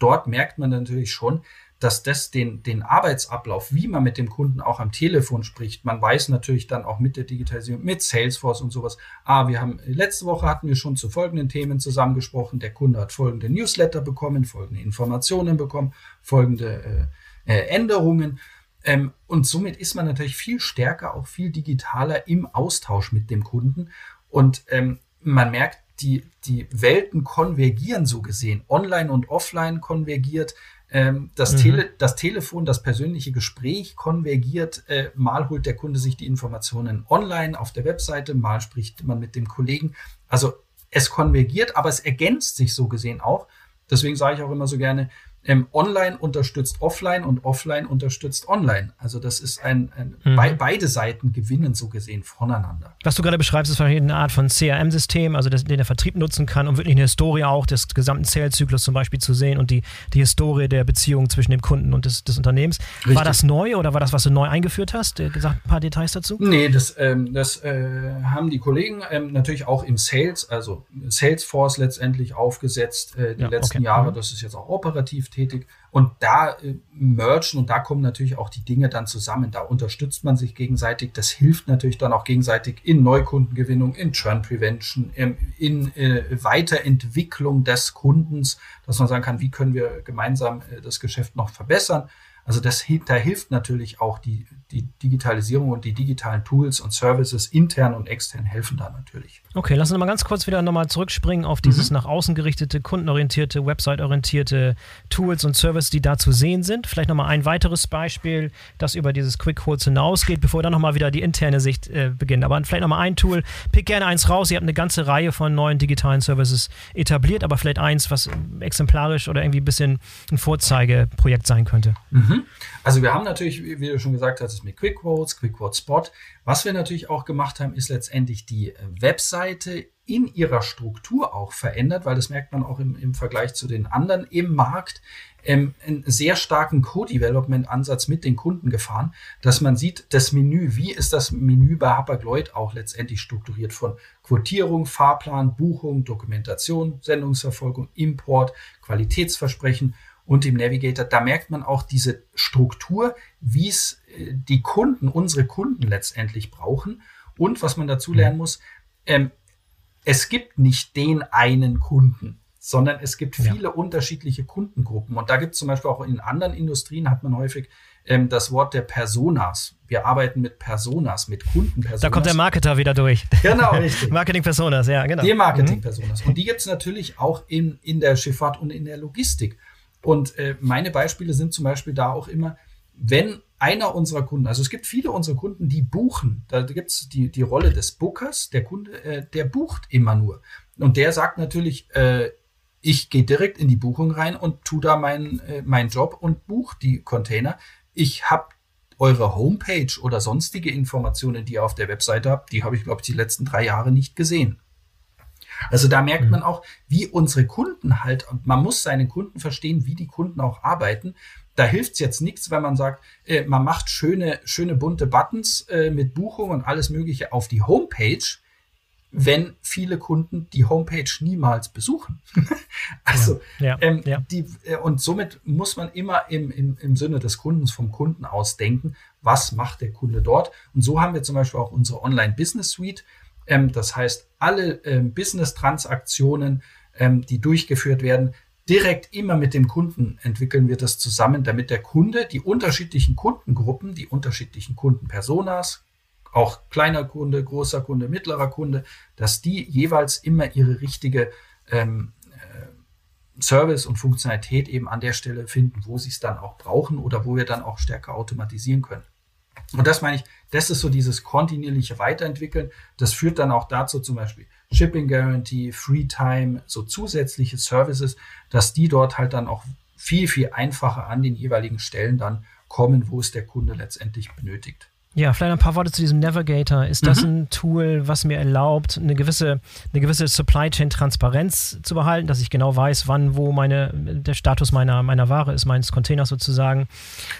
dort merkt man natürlich schon, dass das den, den Arbeitsablauf, wie man mit dem Kunden auch am Telefon spricht, man weiß natürlich dann auch mit der Digitalisierung, mit Salesforce und sowas, ah, wir haben, letzte Woche hatten wir schon zu folgenden Themen zusammengesprochen, der Kunde hat folgende Newsletter bekommen, folgende Informationen bekommen, folgende äh, äh, Änderungen. Ähm, und somit ist man natürlich viel stärker, auch viel digitaler im Austausch mit dem Kunden. Und ähm, man merkt, die, die Welten konvergieren so gesehen. Online und offline konvergiert Ähm, das, mhm. Tele, das Telefon, das persönliche Gespräch konvergiert. Äh, mal holt der Kunde sich die Informationen online auf der Webseite, mal spricht man mit dem Kollegen. Also es konvergiert, aber es ergänzt sich so gesehen auch. Deswegen sage ich auch immer so gerne, ähm, online unterstützt offline und offline unterstützt online. Also das ist ein, ein mhm. be beide Seiten gewinnen so gesehen voneinander. Was du gerade beschreibst, ist eine Art von CRM-System, also das, den der Vertrieb nutzen kann, um wirklich eine Historie auch des gesamten Sales-Zyklus zum Beispiel zu sehen und die, die Historie der Beziehung zwischen dem Kunden und des, des Unternehmens. Richtig. War das neu oder war das, was du neu eingeführt hast? Äh, gesagt, ein paar Details dazu? Nee, das, ähm, das äh, haben die Kollegen ähm, natürlich auch im Sales, also Salesforce letztendlich aufgesetzt, äh, die ja, letzten okay. Jahre. Mhm. Das ist jetzt auch operativ tätig. Und da äh, mergen und da kommen natürlich auch die Dinge dann zusammen. Da unterstützt man sich gegenseitig. Das hilft natürlich dann auch gegenseitig in Neukundengewinnung, in Churn Prevention, in, in äh, Weiterentwicklung des Kundens, dass man sagen kann, wie können wir gemeinsam äh, das Geschäft noch verbessern. Also das, da hilft natürlich auch die, die Digitalisierung und die digitalen Tools und Services intern und extern helfen da natürlich. Okay, lass uns mal ganz kurz wieder nochmal zurückspringen auf dieses mhm. nach außen gerichtete, kundenorientierte, website-orientierte Tools und Services, die da zu sehen sind. Vielleicht nochmal ein weiteres Beispiel, das über dieses Quick Quotes hinausgeht, bevor wir dann nochmal wieder die interne Sicht äh, beginnen. Aber vielleicht nochmal ein Tool, pick gerne eins raus. Ihr habt eine ganze Reihe von neuen digitalen Services etabliert, aber vielleicht eins, was exemplarisch oder irgendwie ein bisschen ein Vorzeigeprojekt sein könnte. Mhm. Mhm. Also wir haben natürlich, wie du schon gesagt hast, mit Quick Quotes, Quick Quote Spot. Was wir natürlich auch gemacht haben, ist letztendlich die äh, Webseite in ihrer Struktur auch verändert, weil das merkt man auch im, im Vergleich zu den anderen im Markt, ähm, einen sehr starken Co-Development-Ansatz mit den Kunden gefahren, dass man sieht, das Menü, wie ist das Menü bei Hapag-Lloyd auch letztendlich strukturiert von Quotierung, Fahrplan, Buchung, Dokumentation, Sendungsverfolgung, Import, Qualitätsversprechen und im Navigator, da merkt man auch diese Struktur, wie es äh, die Kunden, unsere Kunden letztendlich brauchen. Und was man dazu lernen muss, ähm, es gibt nicht den einen Kunden, sondern es gibt viele ja. unterschiedliche Kundengruppen. Und da gibt es zum Beispiel auch in anderen Industrien hat man häufig ähm, das Wort der Personas. Wir arbeiten mit Personas, mit Kundenpersonas. Da kommt der Marketer wieder durch. Genau, richtig. Marketing-Personas, ja, genau. Die Marketing-Personas. Mhm. Und die gibt es natürlich auch in, in der Schifffahrt und in der Logistik. Und äh, meine Beispiele sind zum Beispiel da auch immer, wenn einer unserer Kunden, also es gibt viele unserer Kunden, die buchen, da gibt es die, die Rolle des Bookers, der Kunde, äh, der bucht immer nur. Und der sagt natürlich, äh, ich gehe direkt in die Buchung rein und tu da meinen äh, meinen Job und buche die Container. Ich habe eure Homepage oder sonstige Informationen, die ihr auf der Webseite habt, die habe ich, glaube ich, die letzten drei Jahre nicht gesehen. Also da merkt man mhm. auch, wie unsere Kunden halt, und man muss seinen Kunden verstehen, wie die Kunden auch arbeiten. Da hilft's jetzt nichts, wenn man sagt, äh, man macht schöne, schöne bunte Buttons äh, mit Buchung und alles Mögliche auf die Homepage, wenn viele Kunden die Homepage niemals besuchen. also ja, ja, ähm, ja. Die, äh, und somit muss man immer im, im, im Sinne des Kundens vom Kunden aus denken, was macht der Kunde dort. Und so haben wir zum Beispiel auch unsere Online-Business Suite. Ähm, das heißt, alle ähm, Business-Transaktionen, ähm, die durchgeführt werden, direkt immer mit dem Kunden entwickeln wir das zusammen, damit der Kunde die unterschiedlichen Kundengruppen, die unterschiedlichen Kundenpersonas, auch kleiner Kunde, großer Kunde, mittlerer Kunde, dass die jeweils immer ihre richtige ähm, äh, Service und Funktionalität eben an der Stelle finden, wo sie es dann auch brauchen oder wo wir dann auch stärker automatisieren können. Und das meine ich, das ist so dieses kontinuierliche Weiterentwickeln. Das führt dann auch dazu zum Beispiel Shipping Guarantee, Free Time, so zusätzliche Services, dass die dort halt dann auch viel, viel einfacher an den jeweiligen Stellen dann kommen, wo es der Kunde letztendlich benötigt. Ja, vielleicht ein paar Worte zu diesem Navigator. Ist das mhm. ein Tool, was mir erlaubt, eine gewisse, eine gewisse Supply Chain Transparenz zu behalten, dass ich genau weiß, wann, wo meine, der Status meiner, meiner Ware ist, meines Containers sozusagen?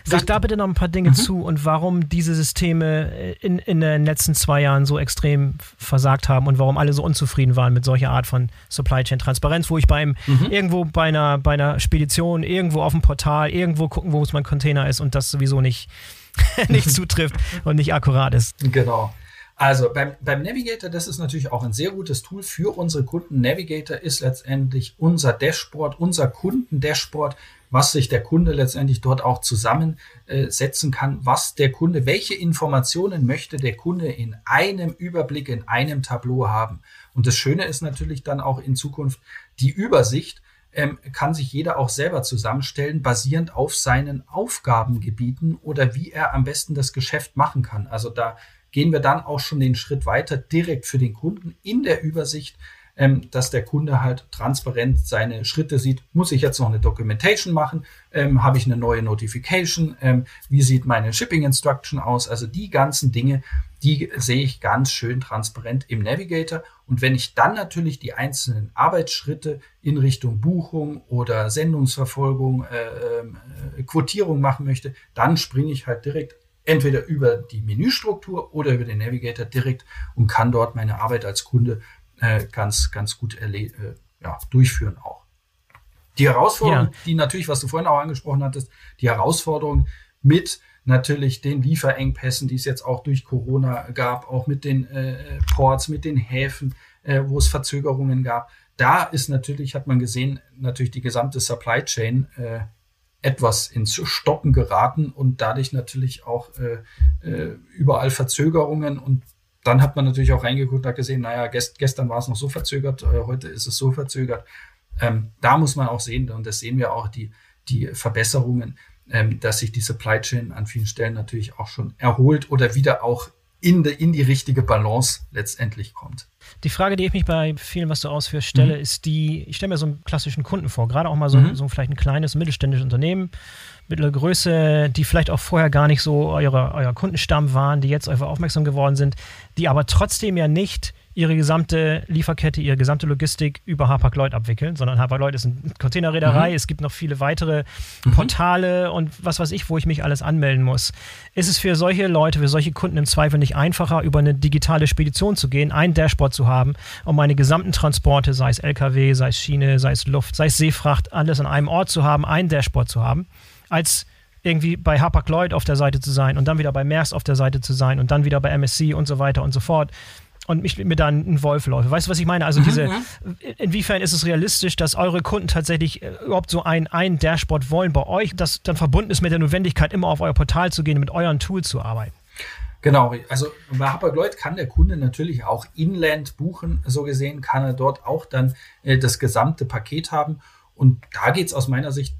Sag da bitte noch ein paar Dinge mhm. zu und warum diese Systeme in, in den letzten zwei Jahren so extrem versagt haben und warum alle so unzufrieden waren mit solcher Art von Supply Chain Transparenz, wo ich beim mhm. irgendwo bei einer, bei einer Spedition, irgendwo auf dem Portal, irgendwo gucken, wo es mein Container ist und das sowieso nicht nicht zutrifft und nicht akkurat ist. Genau. Also beim, beim Navigator, das ist natürlich auch ein sehr gutes Tool für unsere Kunden. Navigator ist letztendlich unser Dashboard, unser Kunden-Dashboard, was sich der Kunde letztendlich dort auch zusammensetzen kann, was der Kunde, welche Informationen möchte der Kunde in einem Überblick, in einem Tableau haben. Und das Schöne ist natürlich dann auch in Zukunft die Übersicht, ähm, kann sich jeder auch selber zusammenstellen, basierend auf seinen Aufgabengebieten oder wie er am besten das Geschäft machen kann. Also da gehen wir dann auch schon den Schritt weiter, direkt für den Kunden in der Übersicht ähm, dass der Kunde halt transparent seine Schritte sieht. Muss ich jetzt noch eine Documentation machen? Ähm, Habe ich eine neue Notification? Ähm, wie sieht meine Shipping Instruction aus? Also die ganzen Dinge, die sehe ich ganz schön transparent im Navigator. Und wenn ich dann natürlich die einzelnen Arbeitsschritte in Richtung Buchung oder Sendungsverfolgung, äh, äh, Quotierung machen möchte, dann springe ich halt direkt entweder über die Menüstruktur oder über den Navigator direkt und kann dort meine Arbeit als Kunde äh, ganz, ganz gut äh, ja, durchführen auch. Die Herausforderung, ja. die natürlich, was du vorhin auch angesprochen hattest, die Herausforderung mit natürlich den Lieferengpässen, die es jetzt auch durch Corona gab, auch mit den äh, Ports, mit den Häfen, äh, wo es Verzögerungen gab. Da ist natürlich, hat man gesehen, natürlich die gesamte Supply Chain äh, etwas ins Stocken geraten und dadurch natürlich auch äh, äh, überall Verzögerungen und dann hat man natürlich auch reingeguckt und hat gesehen, naja, gest, gestern war es noch so verzögert, äh, heute ist es so verzögert. Ähm, da muss man auch sehen, und das sehen wir auch, die, die Verbesserungen, ähm, dass sich die Supply Chain an vielen Stellen natürlich auch schon erholt oder wieder auch in, de, in die richtige Balance letztendlich kommt. Die Frage, die ich mich bei vielen, was du ausführst, stelle, mhm. ist die, ich stelle mir so einen klassischen Kunden vor, gerade auch mal so, mhm. so vielleicht ein kleines mittelständisches Unternehmen, mittlere Größe, die vielleicht auch vorher gar nicht so eure, euer Kundenstamm waren, die jetzt einfach aufmerksam geworden sind, die aber trotzdem ja nicht ihre gesamte Lieferkette, ihre gesamte Logistik über Hapag-Lloyd abwickeln, sondern Hapag-Lloyd ist eine Containerreederei. Mhm. Es gibt noch viele weitere mhm. Portale und was weiß ich, wo ich mich alles anmelden muss. Ist es für solche Leute, für solche Kunden im Zweifel nicht einfacher, über eine digitale Spedition zu gehen, ein Dashboard zu haben, um meine gesamten Transporte, sei es LKW, sei es Schiene, sei es Luft, sei es Seefracht, alles an einem Ort zu haben, ein Dashboard zu haben, als irgendwie bei Hapag-Lloyd auf der Seite zu sein und dann wieder bei Maersk auf der Seite zu sein und dann wieder bei MSC und so weiter und so fort und mich mir dann ein Wolf läuft. Weißt du, was ich meine? Also diese, inwiefern ist es realistisch, dass eure Kunden tatsächlich äh, überhaupt so ein, ein Dashboard wollen bei euch, das dann verbunden ist mit der Notwendigkeit, immer auf euer Portal zu gehen und mit euren Tools zu arbeiten? Genau, also bei Hapag-Lloyd kann der Kunde natürlich auch Inland buchen. So gesehen kann er dort auch dann äh, das gesamte Paket haben. Und da geht es aus meiner Sicht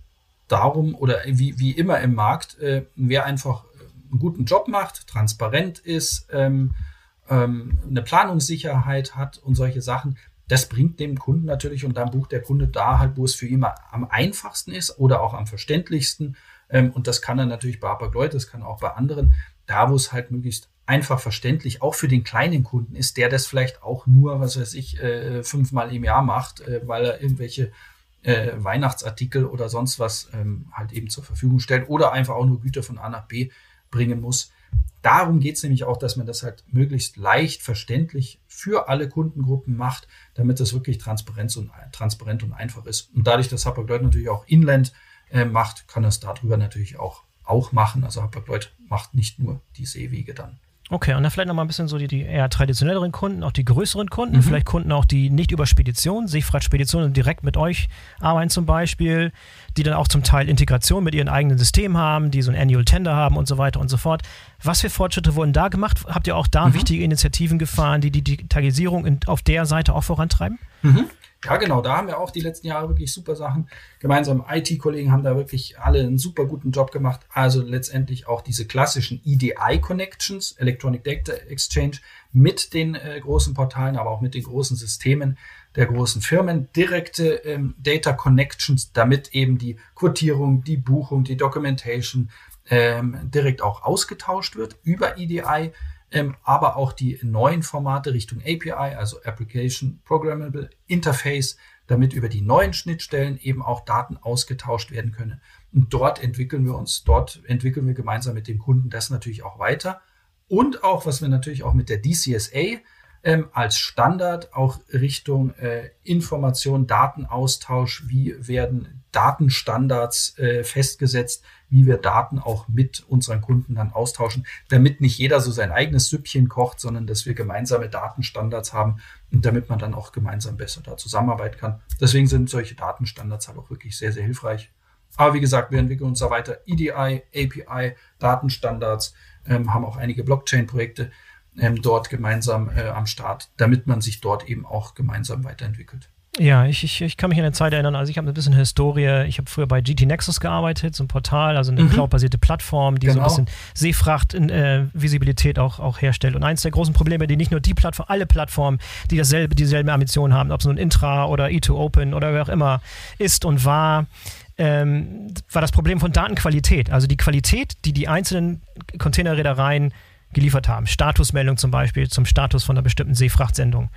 darum, oder wie, wie immer im Markt, äh, wer einfach einen guten Job macht, transparent ist, ähm, ähm, eine Planungssicherheit hat und solche Sachen, das bringt dem Kunden natürlich und dann bucht der Kunde da halt, wo es für ihn am einfachsten ist oder auch am verständlichsten. Ähm, und das kann er natürlich bei Hapag-Lloyd, das kann auch bei anderen, da wo es halt möglichst einfach verständlich auch für den kleinen Kunden ist, der das vielleicht auch nur, was weiß ich, äh, fünfmal im Jahr macht, äh, weil er irgendwelche äh, Weihnachtsartikel oder sonst was ähm, halt eben zur Verfügung stellt oder einfach auch nur Güter von A nach B bringen muss. Darum geht es nämlich auch, dass man das halt möglichst leicht verständlich für alle Kundengruppen macht, damit das wirklich transparent und, transparent und einfach ist. Und dadurch, dass Hapag-Lloyd natürlich auch Inland äh, macht, kann es darüber natürlich auch, auch machen. Also Hapag-Lloyd macht nicht nur die Seewege dann. Okay, und dann vielleicht nochmal ein bisschen so die, die eher traditionelleren Kunden, auch die größeren Kunden, mhm. vielleicht Kunden auch, die nicht über Spedition, Seefrachtspeditionen direkt mit euch arbeiten zum Beispiel, die dann auch zum Teil Integration mit ihren eigenen Systemen haben, die so ein Annual Tender haben und so weiter und so fort. Was für Fortschritte wurden da gemacht? Habt ihr auch da mhm. wichtige Initiativen gefahren, die die Digitalisierung in, auf der Seite auch vorantreiben? Mhm. Ja, genau, da haben wir auch die letzten Jahre wirklich super Sachen. Gemeinsam IT-Kollegen haben da wirklich alle einen super guten Job gemacht. Also letztendlich auch diese klassischen EDI-Connections, Electronic Data Exchange, mit den äh, großen Portalen, aber auch mit den großen Systemen der großen Firmen, direkte ähm, Data Connections, damit eben die Quotierung, die Buchung, die Documentation ähm, direkt auch ausgetauscht wird über EDI ähm, aber auch die neuen Formate Richtung API, also Application Programmable Interface, damit über die neuen Schnittstellen eben auch Daten ausgetauscht werden können. Und dort entwickeln wir uns, dort entwickeln wir gemeinsam mit dem Kunden das natürlich auch weiter. Und auch, was wir natürlich auch mit der DCSA ähm, als Standard auch Richtung äh, Information, Datenaustausch, wie werden Datenstandards äh, festgesetzt, wie wir Daten auch mit unseren Kunden dann austauschen, damit nicht jeder so sein eigenes Süppchen kocht, sondern dass wir gemeinsame Datenstandards haben und damit man dann auch gemeinsam besser da zusammenarbeiten kann. Deswegen sind solche Datenstandards halt auch wirklich sehr, sehr hilfreich. Aber wie gesagt, wir entwickeln uns da weiter. EDI, API, Datenstandards, ähm, haben auch einige Blockchain-Projekte ähm, dort gemeinsam äh, am Start, damit man sich dort eben auch gemeinsam weiterentwickelt. Ja, ich, ich, ich kann mich an eine Zeit erinnern, also ich habe ein bisschen Historie, ich habe früher bei GT Nexus gearbeitet, so ein Portal, also eine mhm. cloud-basierte Plattform, die genau. so ein genau. bisschen Seefracht-Visibilität äh, auch, auch herstellt. Und eins der großen Probleme, die nicht nur die Plattform, alle Plattformen, die dasselbe, dieselben Ambitionen haben, ob es nun Intra oder E2Open oder wer auch immer ist und war, ähm, war das Problem von Datenqualität. Also die Qualität, die die einzelnen Containerreedereien geliefert haben. Statusmeldung zum Beispiel zum Status von einer bestimmten Seefrachtsendung.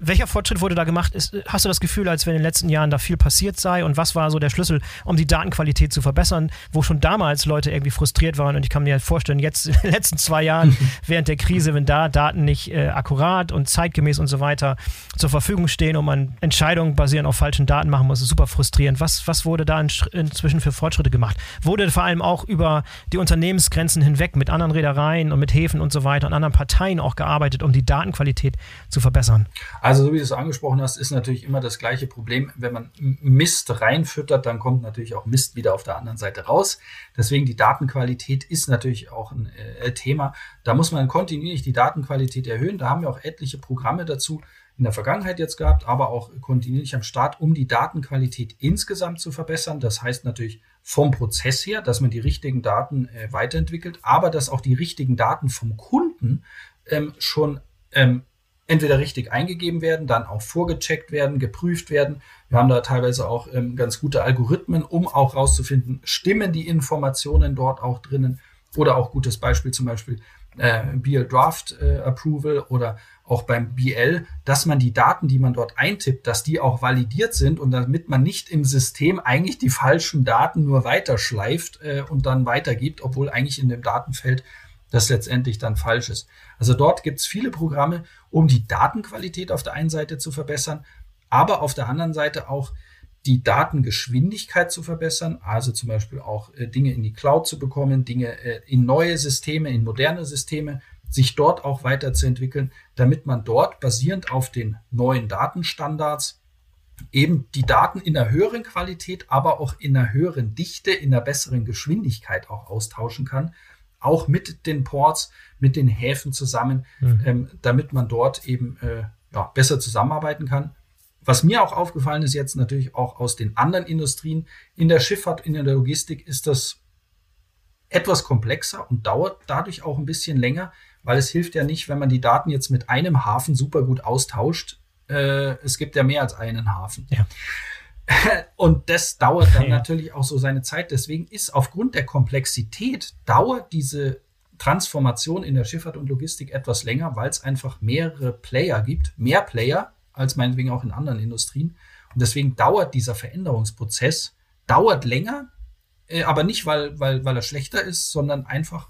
Welcher Fortschritt wurde da gemacht? Ist, hast du das Gefühl, als wenn in den letzten Jahren da viel passiert sei? Und was war so der Schlüssel, um die Datenqualität zu verbessern, wo schon damals Leute irgendwie frustriert waren? Und ich kann mir vorstellen, jetzt in den letzten zwei Jahren während der Krise, wenn da Daten nicht äh, akkurat und zeitgemäß und so weiter zur Verfügung stehen und man Entscheidungen basierend auf falschen Daten machen muss, ist super frustrierend. Was, was wurde da in, inzwischen für Fortschritte gemacht? Wurde vor allem auch über die Unternehmensgrenzen hinweg mit anderen Reedereien und mit Häfen und so weiter und anderen Parteien auch gearbeitet, um die Datenqualität zu verbessern? Also, so wie du es angesprochen hast, ist natürlich immer das gleiche Problem. Wenn man Mist reinfüttert, dann kommt natürlich auch Mist wieder auf der anderen Seite raus. Deswegen die Datenqualität ist natürlich auch ein äh, Thema. Da muss man kontinuierlich die Datenqualität erhöhen. Da haben wir auch etliche Programme dazu in der Vergangenheit jetzt gehabt, aber auch kontinuierlich am Start, um die Datenqualität insgesamt zu verbessern. Das heißt natürlich vom Prozess her, dass man die richtigen Daten äh, weiterentwickelt, aber dass auch die richtigen Daten vom Kunden ähm, schon ähm, entweder richtig eingegeben werden, dann auch vorgecheckt werden, geprüft werden. Wir haben da teilweise auch ähm, ganz gute Algorithmen, um auch rauszufinden, stimmen die Informationen dort auch drinnen. Oder auch gutes Beispiel zum Beispiel äh, BL Draft äh, Approval oder auch beim BL, dass man die Daten, die man dort eintippt, dass die auch validiert sind und damit man nicht im System eigentlich die falschen Daten nur weiterschleift äh, und dann weitergibt, obwohl eigentlich in dem Datenfeld das letztendlich dann falsch ist. Also dort gibt es viele Programme, um die Datenqualität auf der einen Seite zu verbessern, aber auf der anderen Seite auch die Datengeschwindigkeit zu verbessern, also zum Beispiel auch äh, Dinge in die Cloud zu bekommen, Dinge äh, in neue Systeme, in moderne Systeme, sich dort auch weiterzuentwickeln, damit man dort basierend auf den neuen Datenstandards eben die Daten in einer höheren Qualität, aber auch in einer höheren Dichte, in einer besseren Geschwindigkeit auch austauschen kann auch mit den Ports, mit den Häfen zusammen, mhm. ähm, damit man dort eben äh, ja, besser zusammenarbeiten kann. Was mir auch aufgefallen ist jetzt natürlich auch aus den anderen Industrien, in der Schifffahrt, in der Logistik ist das etwas komplexer und dauert dadurch auch ein bisschen länger, weil es hilft ja nicht, wenn man die Daten jetzt mit einem Hafen super gut austauscht. Äh, es gibt ja mehr als einen Hafen. Ja. Und das dauert dann ja. natürlich auch so seine Zeit. Deswegen ist aufgrund der Komplexität dauert diese Transformation in der Schifffahrt und Logistik etwas länger, weil es einfach mehrere Player gibt, mehr Player als meinetwegen auch in anderen Industrien. Und deswegen dauert dieser Veränderungsprozess, dauert länger, äh, aber nicht, weil, weil, weil er schlechter ist, sondern einfach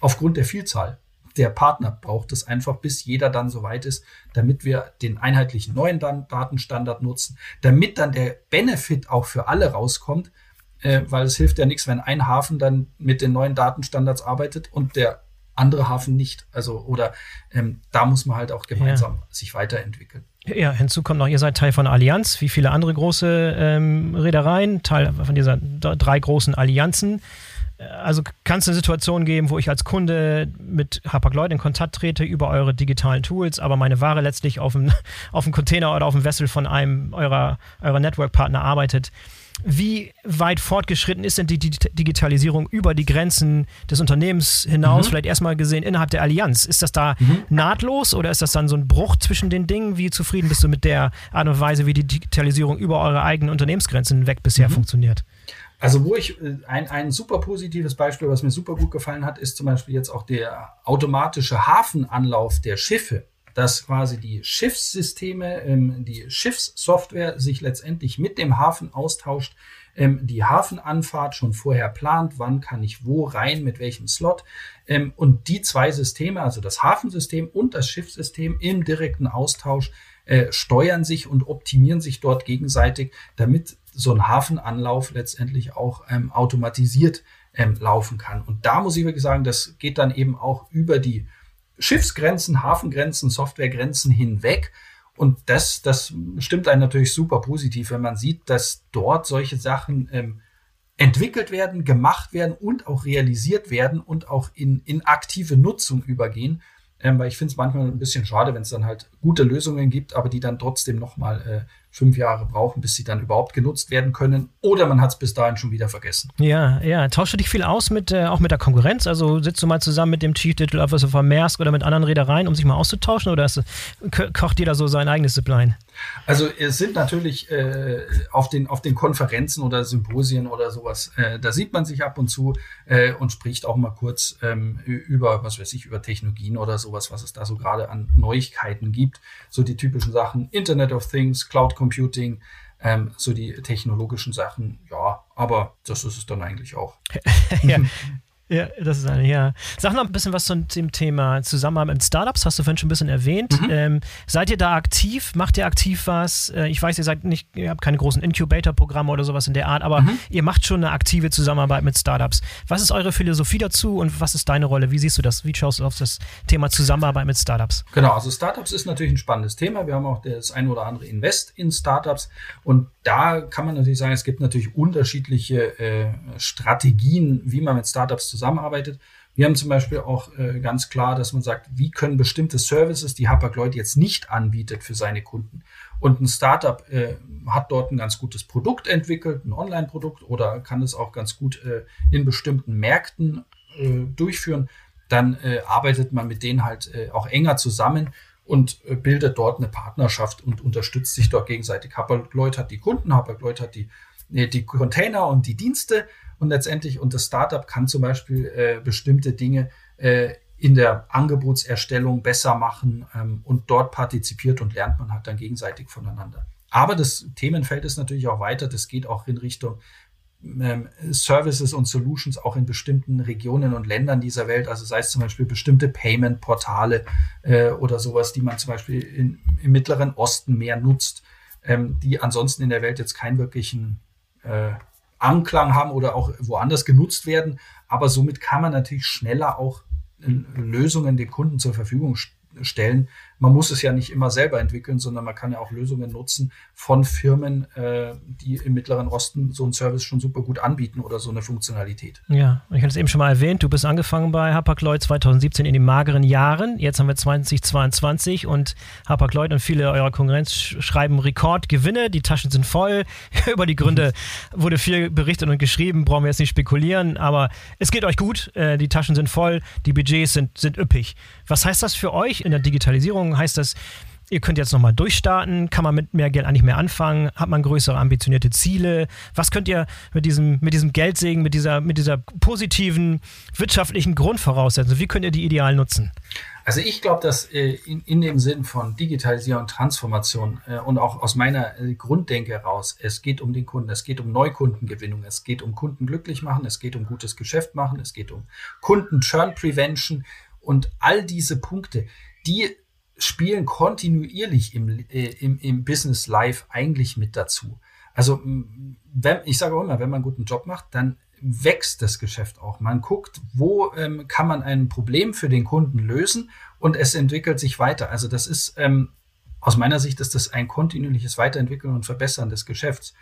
aufgrund der Vielzahl der Partner braucht es einfach, bis jeder dann soweit ist, damit wir den einheitlichen neuen Datenstandard nutzen, damit dann der Benefit auch für alle rauskommt, äh, weil es hilft ja nichts, wenn ein Hafen dann mit den neuen Datenstandards arbeitet und der andere Hafen nicht. Also, oder ähm, da muss man halt auch gemeinsam ja. sich weiterentwickeln. Ja, hinzu kommt noch, ihr seid Teil von Allianz, wie viele andere große ähm, Reedereien, Teil von dieser drei großen Allianzen also kann es eine Situation geben, wo ich als Kunde mit Hapag-Lloyd in Kontakt trete über eure digitalen Tools, aber meine Ware letztlich auf dem, auf dem Container oder auf dem Vessel von einem eurer, eurer Network-Partner arbeitet. Wie weit fortgeschritten ist denn die Digitalisierung über die Grenzen des Unternehmens hinaus, mhm. vielleicht erstmal gesehen innerhalb der Allianz? Ist das da mhm. nahtlos oder ist das dann so ein Bruch zwischen den Dingen? Wie zufrieden bist du mit der Art und Weise, wie die Digitalisierung über eure eigenen Unternehmensgrenzen hinweg bisher mhm. funktioniert? Also wo ich äh, ein, ein super positives Beispiel, was mir super gut gefallen hat, ist zum Beispiel jetzt auch der automatische Hafenanlauf der Schiffe, dass quasi die Schiffssysteme, ähm, die Schiffssoftware sich letztendlich mit dem Hafen austauscht, ähm, die Hafenanfahrt schon vorher plant, wann kann ich wo rein, mit welchem Slot. Ähm, und die zwei Systeme, also das Hafensystem und das Schiffssystem im direkten Austausch, äh, steuern sich und optimieren sich dort gegenseitig, damit so ein Hafenanlauf letztendlich auch ähm, automatisiert ähm, laufen kann. Und da muss ich wirklich sagen, das geht dann eben auch über die Schiffsgrenzen, Hafengrenzen, Softwaregrenzen hinweg. Und das, das stimmt einen natürlich super positiv, wenn man sieht, dass dort solche Sachen ähm, entwickelt werden, gemacht werden und auch realisiert werden und auch in, in aktive Nutzung übergehen. Ähm, weil ich finde es manchmal ein bisschen schade, wenn es dann halt gute Lösungen gibt, aber die dann trotzdem nochmal äh, fünf Jahre brauchen, bis sie dann überhaupt genutzt werden können. Oder man hat es bis dahin schon wieder vergessen. Ja, ja. Tauschst du dich viel aus mit, äh, auch mit der Konkurrenz? Also sitzt du mal zusammen mit dem Chief Digital Officer von Maersk oder mit anderen Reedereien, um sich mal auszutauschen? Oder ist, kocht jeder so sein eigenes Zipline? Also es sind natürlich äh, auf, den, auf den Konferenzen oder Symposien oder sowas, äh, da sieht man sich ab und zu äh, und spricht auch mal kurz ähm, über, was weiß ich, über Technologien oder sowas, was es da so gerade an Neuigkeiten gibt. So die typischen Sachen, Internet of Things, Cloud Computing, ähm, so die technologischen Sachen, ja, aber das ist es dann eigentlich auch. ja, Ja, das ist eine, ja. Sag noch ein bisschen was zu dem Thema Zusammenarbeit mit Startups, hast du vorhin schon ein bisschen erwähnt. Mhm. Ähm, seid ihr da aktiv? Macht ihr aktiv was? Äh, ich weiß, ihr seid nicht, ihr habt keine großen Incubator-Programme oder sowas in der Art, aber mhm. ihr macht schon eine aktive Zusammenarbeit mit Startups. Was ist eure Philosophie dazu und was ist deine Rolle? Wie siehst du das? Wie schaust du auf das Thema Zusammenarbeit mit Startups? Genau, also Startups ist natürlich ein spannendes Thema. Wir haben auch das ein oder andere Invest in Startups und da kann man natürlich sagen, es gibt natürlich unterschiedliche äh, Strategien, wie man mit Startups zusammenarbeitet. Wir haben zum Beispiel auch äh, ganz klar, dass man sagt, wie können bestimmte Services, die Hapag-Lloyd jetzt nicht anbietet für seine Kunden. Und ein Startup äh, hat dort ein ganz gutes Produkt entwickelt, ein Online-Produkt oder kann es auch ganz gut äh, in bestimmten Märkten äh, durchführen. Dann äh, arbeitet man mit denen halt äh, auch enger zusammen und bildet dort eine Partnerschaft und unterstützt sich dort gegenseitig. Hapag-Lloyd hat die Kunden, Hapag-Lloyd hat die, die Container und die Dienste und letztendlich und das Startup kann zum Beispiel äh, bestimmte Dinge äh, in der Angebotserstellung besser machen ähm, und dort partizipiert und lernt man halt dann gegenseitig voneinander. Aber das Themenfeld ist natürlich auch weiter. Das geht auch in Richtung ähm, Services und Solutions auch in bestimmten Regionen und Ländern dieser Welt, also sei es zum Beispiel bestimmte Payment-Portale äh, oder sowas, die man zum Beispiel in, im Mittleren Osten mehr nutzt, ähm, die ansonsten in der Welt jetzt keinen wirklichen äh, Anklang haben oder auch woanders genutzt werden. Aber somit kann man natürlich schneller auch äh, Lösungen dem Kunden zur Verfügung stellen, man muss es ja nicht immer selber entwickeln, sondern man kann ja auch Lösungen nutzen von Firmen, äh, die im Mittleren Osten so einen Service schon super gut anbieten oder so eine Funktionalität. Ja, ich hatte es eben schon mal erwähnt, du bist angefangen bei Hapag-Lloyd 2017 in den mageren Jahren. Jetzt haben wir 2022 und Hapag-Lloyd und viele eurer Konkurrenz schreiben Rekordgewinne, die Taschen sind voll. Über die Gründe wurde viel berichtet und geschrieben, brauchen wir jetzt nicht spekulieren, aber es geht euch gut, äh, die Taschen sind voll, die Budgets sind, sind üppig. Was heißt das für euch in der Digitalisierung? Heißt das, ihr könnt jetzt nochmal durchstarten, kann man mit mehr Geld eigentlich mehr anfangen, hat man größere ambitionierte Ziele? Was könnt ihr mit diesem, mit diesem Geldsegen, mit dieser, mit dieser positiven wirtschaftlichen Grundvoraussetzung, wie könnt ihr die ideal nutzen? Also ich glaube, dass äh, in, in dem Sinn von Digitalisierung und Transformation äh, und auch aus meiner äh, Grunddenke heraus, es geht um den Kunden, es geht um Neukundengewinnung, es geht um Kunden glücklich machen, es geht um gutes Geschäft machen, es geht um Kunden-Churn-Prevention und all diese Punkte, die spielen kontinuierlich im, äh, im, im Business Life eigentlich mit dazu. Also wenn, ich sage auch immer, wenn man einen guten Job macht, dann wächst das Geschäft auch. Man guckt, wo ähm, kann man ein Problem für den Kunden lösen und es entwickelt sich weiter. Also das ist ähm, aus meiner Sicht ist das ein kontinuierliches Weiterentwickeln und Verbessern des Geschäfts.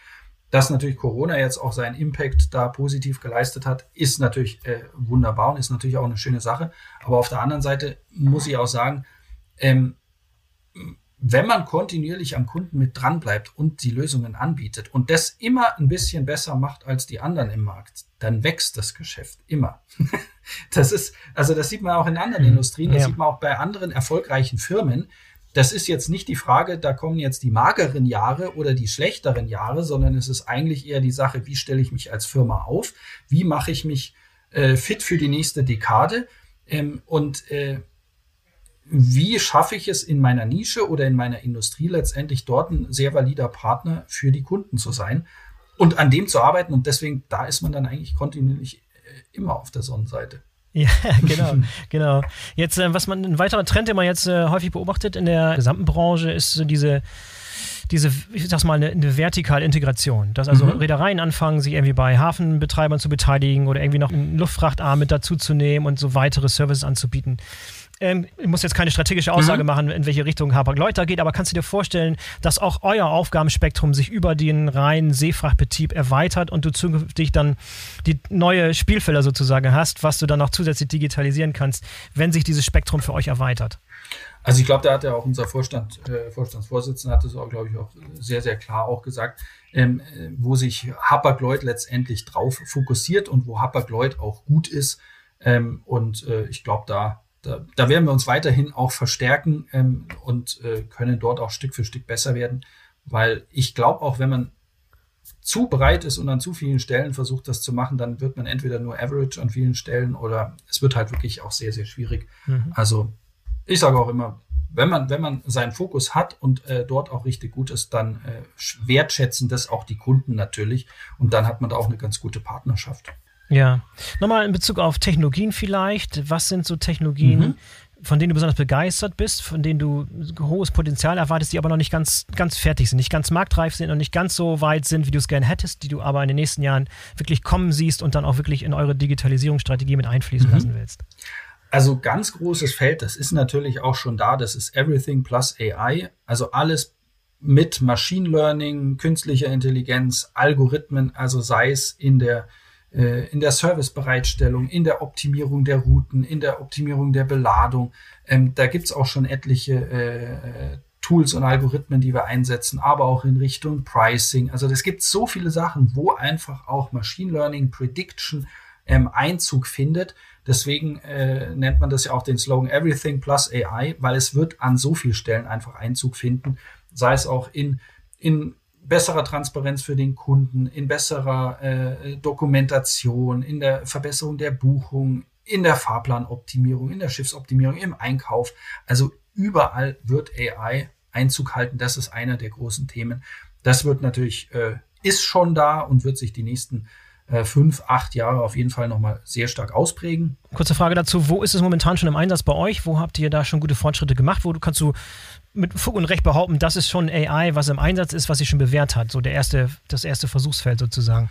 Dass natürlich Corona jetzt auch seinen Impact da positiv geleistet hat, ist natürlich äh, wunderbar und ist natürlich auch eine schöne Sache. Aber auf der anderen Seite muss ich auch sagen, ähm, wenn man kontinuierlich am Kunden mit dran bleibt und die Lösungen anbietet und das immer ein bisschen besser macht als die anderen im Markt, dann wächst das Geschäft immer. das ist, also das sieht man auch in anderen mhm. Industrien, das ja. sieht man auch bei anderen erfolgreichen Firmen. Das ist jetzt nicht die Frage, da kommen jetzt die mageren Jahre oder die schlechteren Jahre, sondern es ist eigentlich eher die Sache, wie stelle ich mich als Firma auf, wie mache ich mich äh, fit für die nächste Dekade ähm, und äh, wie schaffe ich es in meiner Nische oder in meiner Industrie letztendlich dort ein sehr valider Partner für die Kunden zu sein und an dem zu arbeiten. Und deswegen, da ist man dann eigentlich kontinuierlich äh, immer auf der Sonnenseite. Ja, genau, genau. Jetzt, äh, was man, ein weiterer Trend, den man jetzt äh, häufig beobachtet in der gesamten Branche, ist so diese, diese, ich sag's mal, eine, eine vertikale Integration. Dass also mhm. Reedereien anfangen, sich irgendwie bei Hafenbetreibern zu beteiligen oder irgendwie noch einen Luftfrachtarm mit dazuzunehmen und so weitere Services anzubieten. Ähm, ich muss jetzt keine strategische Aussage mhm. machen, in welche Richtung Hapag-Lloyd da geht, aber kannst du dir vorstellen, dass auch euer Aufgabenspektrum sich über den reinen Seefrachtbetrieb erweitert und du zukünftig dann die neue Spielfelder sozusagen hast, was du dann noch zusätzlich digitalisieren kannst, wenn sich dieses Spektrum für euch erweitert? Also ich glaube, da hat ja auch unser Vorstand, äh, Vorstandsvorsitzender hat das auch, glaube ich, auch sehr, sehr klar auch gesagt, ähm, wo sich Hapag-Lloyd letztendlich drauf fokussiert und wo Hapag-Lloyd auch gut ist. Ähm, und äh, ich glaube, da, da, da werden wir uns weiterhin auch verstärken ähm, und äh, können dort auch Stück für Stück besser werden, weil ich glaube auch, wenn man zu breit ist und an zu vielen Stellen versucht, das zu machen, dann wird man entweder nur Average an vielen Stellen oder es wird halt wirklich auch sehr, sehr schwierig. Mhm. Also ich sage auch immer, wenn man, wenn man seinen Fokus hat und äh, dort auch richtig gut ist, dann äh, wertschätzen das auch die Kunden natürlich und dann hat man da auch eine ganz gute Partnerschaft. Ja, nochmal in Bezug auf Technologien vielleicht. Was sind so Technologien, mhm von denen du besonders begeistert bist, von denen du hohes Potenzial erwartest, die aber noch nicht ganz, ganz fertig sind, nicht ganz marktreif sind und nicht ganz so weit sind, wie du es gerne hättest, die du aber in den nächsten Jahren wirklich kommen siehst und dann auch wirklich in eure Digitalisierungsstrategie mit einfließen mhm. lassen willst? Also ganz großes Feld, das ist natürlich auch schon da, das ist Everything plus AI, also alles mit Machine Learning, künstlicher Intelligenz, Algorithmen, also sei es in der in der Servicebereitstellung, in der Optimierung der Routen, in der Optimierung der Beladung. Ähm, da gibt's auch schon etliche äh, Tools und Algorithmen, die wir einsetzen, aber auch in Richtung Pricing. Also es gibt so viele Sachen, wo einfach auch Machine Learning, Prediction ähm, Einzug findet. Deswegen äh, nennt man das ja auch den Slogan Everything plus AI, weil es wird an so vielen Stellen einfach Einzug finden, sei es auch in, in besserer Transparenz für den Kunden, in besserer äh, Dokumentation, in der Verbesserung der Buchung, in der Fahrplanoptimierung, in der Schiffsoptimierung, im Einkauf. Also überall wird AI Einzug halten. Das ist einer der großen Themen. Das wird natürlich, äh, ist schon da und wird sich die nächsten äh, fünf, acht Jahre auf jeden Fall nochmal sehr stark ausprägen. Kurze Frage dazu, wo ist es momentan schon im Einsatz bei euch? Wo habt ihr da schon gute Fortschritte gemacht? Wo kannst du mit Fug und Recht behaupten, das ist schon AI, was im Einsatz ist, was sich schon bewährt hat, so der erste, das erste Versuchsfeld sozusagen.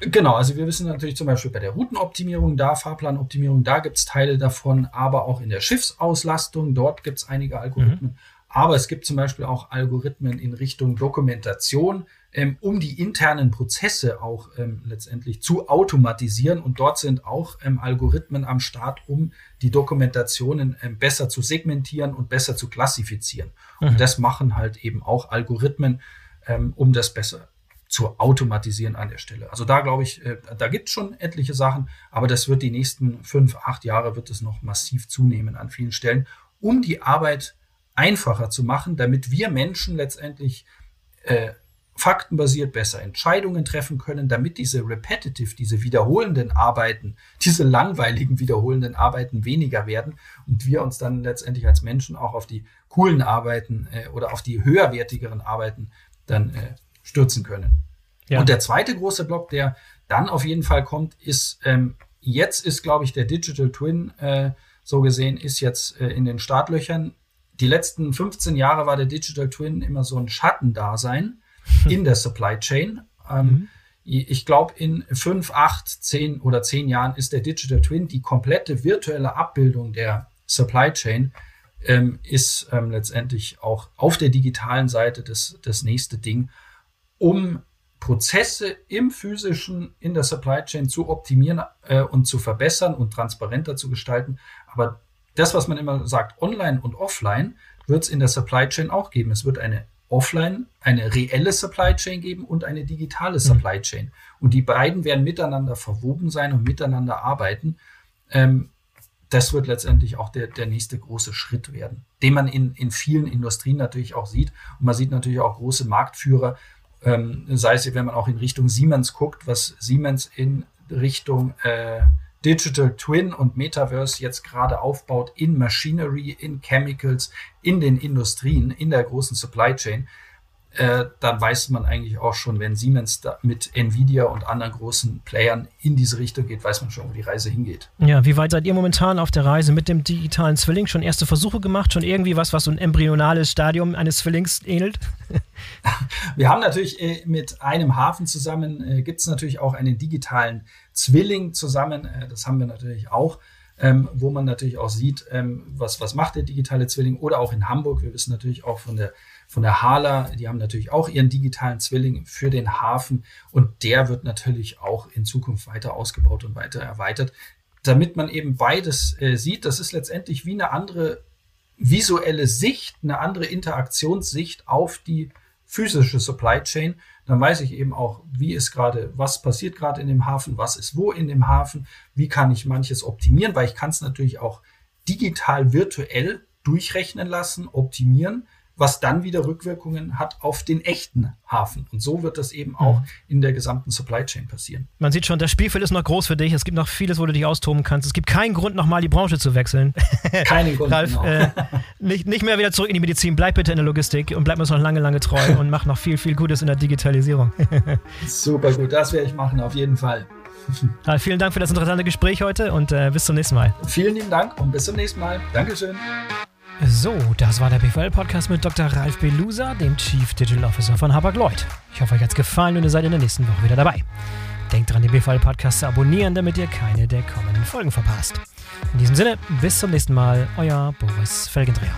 Genau, also wir wissen natürlich zum Beispiel bei der Routenoptimierung, da Fahrplanoptimierung, da gibt es Teile davon, aber auch in der Schiffsauslastung, dort gibt es einige Algorithmen. Mhm. Aber es gibt zum Beispiel auch Algorithmen in Richtung Dokumentation, ähm, um die internen Prozesse auch ähm, letztendlich zu automatisieren. Und dort sind auch ähm, Algorithmen am Start, um die Dokumentationen ähm, besser zu segmentieren und besser zu klassifizieren. Mhm. Und das machen halt eben auch Algorithmen, ähm, um das besser zu automatisieren an der Stelle. Also da glaube ich, äh, da gibt es schon etliche Sachen, aber das wird die nächsten fünf, acht Jahre wird es noch massiv zunehmen an vielen Stellen, um die Arbeit einfacher zu machen, damit wir Menschen letztendlich äh, faktenbasiert besser Entscheidungen treffen können, damit diese repetitive, diese wiederholenden Arbeiten, diese langweiligen wiederholenden Arbeiten weniger werden und wir uns dann letztendlich als Menschen auch auf die coolen Arbeiten äh, oder auf die höherwertigeren Arbeiten dann äh, stürzen können. Ja. Und der zweite große Block, der dann auf jeden Fall kommt, ist, ähm, jetzt ist, glaube ich, der Digital Twin, äh, so gesehen, ist jetzt äh, in den Startlöchern. Die letzten 15 Jahre war der Digital Twin immer so ein Schattendasein in der Supply Chain. Ähm, mhm. Ich glaube, in fünf, acht, zehn oder zehn Jahren ist der Digital Twin die komplette virtuelle Abbildung der Supply Chain ähm, ist ähm, letztendlich auch auf der digitalen Seite das, das nächste Ding, um Prozesse im physischen, in der Supply Chain zu optimieren äh, und zu verbessern und transparenter zu gestalten. Aber das, was man immer sagt, online und offline, wird es in der Supply Chain auch geben. Es wird eine offline eine reelle Supply Chain geben und eine digitale mhm. Supply Chain. Und die beiden werden miteinander verwoben sein und miteinander arbeiten. Ähm, das wird letztendlich auch der, der nächste große Schritt werden, den man in, in vielen Industrien natürlich auch sieht. Und man sieht natürlich auch große Marktführer, ähm, sei es, wenn man auch in Richtung Siemens guckt, was Siemens in Richtung äh, Digital Twin und Metaverse jetzt gerade aufbaut in Machinery, in Chemicals, in den Industrien, in der großen Supply Chain, äh, dann weiß man eigentlich auch schon, wenn Siemens da mit Nvidia und anderen großen Playern in diese Richtung geht, weiß man schon, wo die Reise hingeht. Ja, wie weit seid ihr momentan auf der Reise mit dem digitalen Zwilling? Schon erste Versuche gemacht? Schon irgendwie was, was so ein embryonales Stadium eines Zwillings ähnelt? Wir haben natürlich äh, mit einem Hafen zusammen, äh, gibt es natürlich auch einen digitalen Zwilling zusammen. Das haben wir natürlich auch. Ähm, wo man natürlich auch sieht, ähm, was, was macht der digitale Zwilling oder auch in Hamburg. Wir wissen natürlich auch von der von der Hala. Die haben natürlich auch ihren digitalen Zwilling für den Hafen und der wird natürlich auch in Zukunft weiter ausgebaut und weiter erweitert, damit man eben beides äh, sieht. Das ist letztendlich wie eine andere visuelle Sicht, eine andere Interaktionssicht auf die physische Supply Chain. Dann weiß ich eben auch, wie ist gerade, was passiert gerade in dem Hafen, was ist wo in dem Hafen, wie kann ich manches optimieren, weil ich kann es natürlich auch digital, virtuell durchrechnen lassen, optimieren was dann wieder Rückwirkungen hat auf den echten Hafen. Und so wird das eben auch mhm. in der gesamten Supply Chain passieren. Man sieht schon, das Spielfeld ist noch groß für dich. Es gibt noch vieles, wo du dich austoben kannst. Es gibt keinen Grund, nochmal die Branche zu wechseln. Keinen Grund. Ralf, genau. äh, nicht, nicht mehr wieder zurück in die Medizin. Bleib bitte in der Logistik und bleib uns noch lange, lange treu und mach noch viel, viel Gutes in der Digitalisierung. Super gut, das werde ich machen, auf jeden Fall. Ralf, vielen Dank für das interessante Gespräch heute und äh, bis zum nächsten Mal. Vielen lieben Dank und bis zum nächsten Mal. Dankeschön. So, das war der BVL-Podcast mit Dr. Ralf Belusa, dem Chief Digital Officer von Hapag-Lloyd. Ich hoffe, euch hat es gefallen und ihr seid in der nächsten Woche wieder dabei. Denkt dran, den BVL-Podcast zu abonnieren, damit ihr keine der kommenden Folgen verpasst. In diesem Sinne, bis zum nächsten Mal, euer Boris Felgendreher.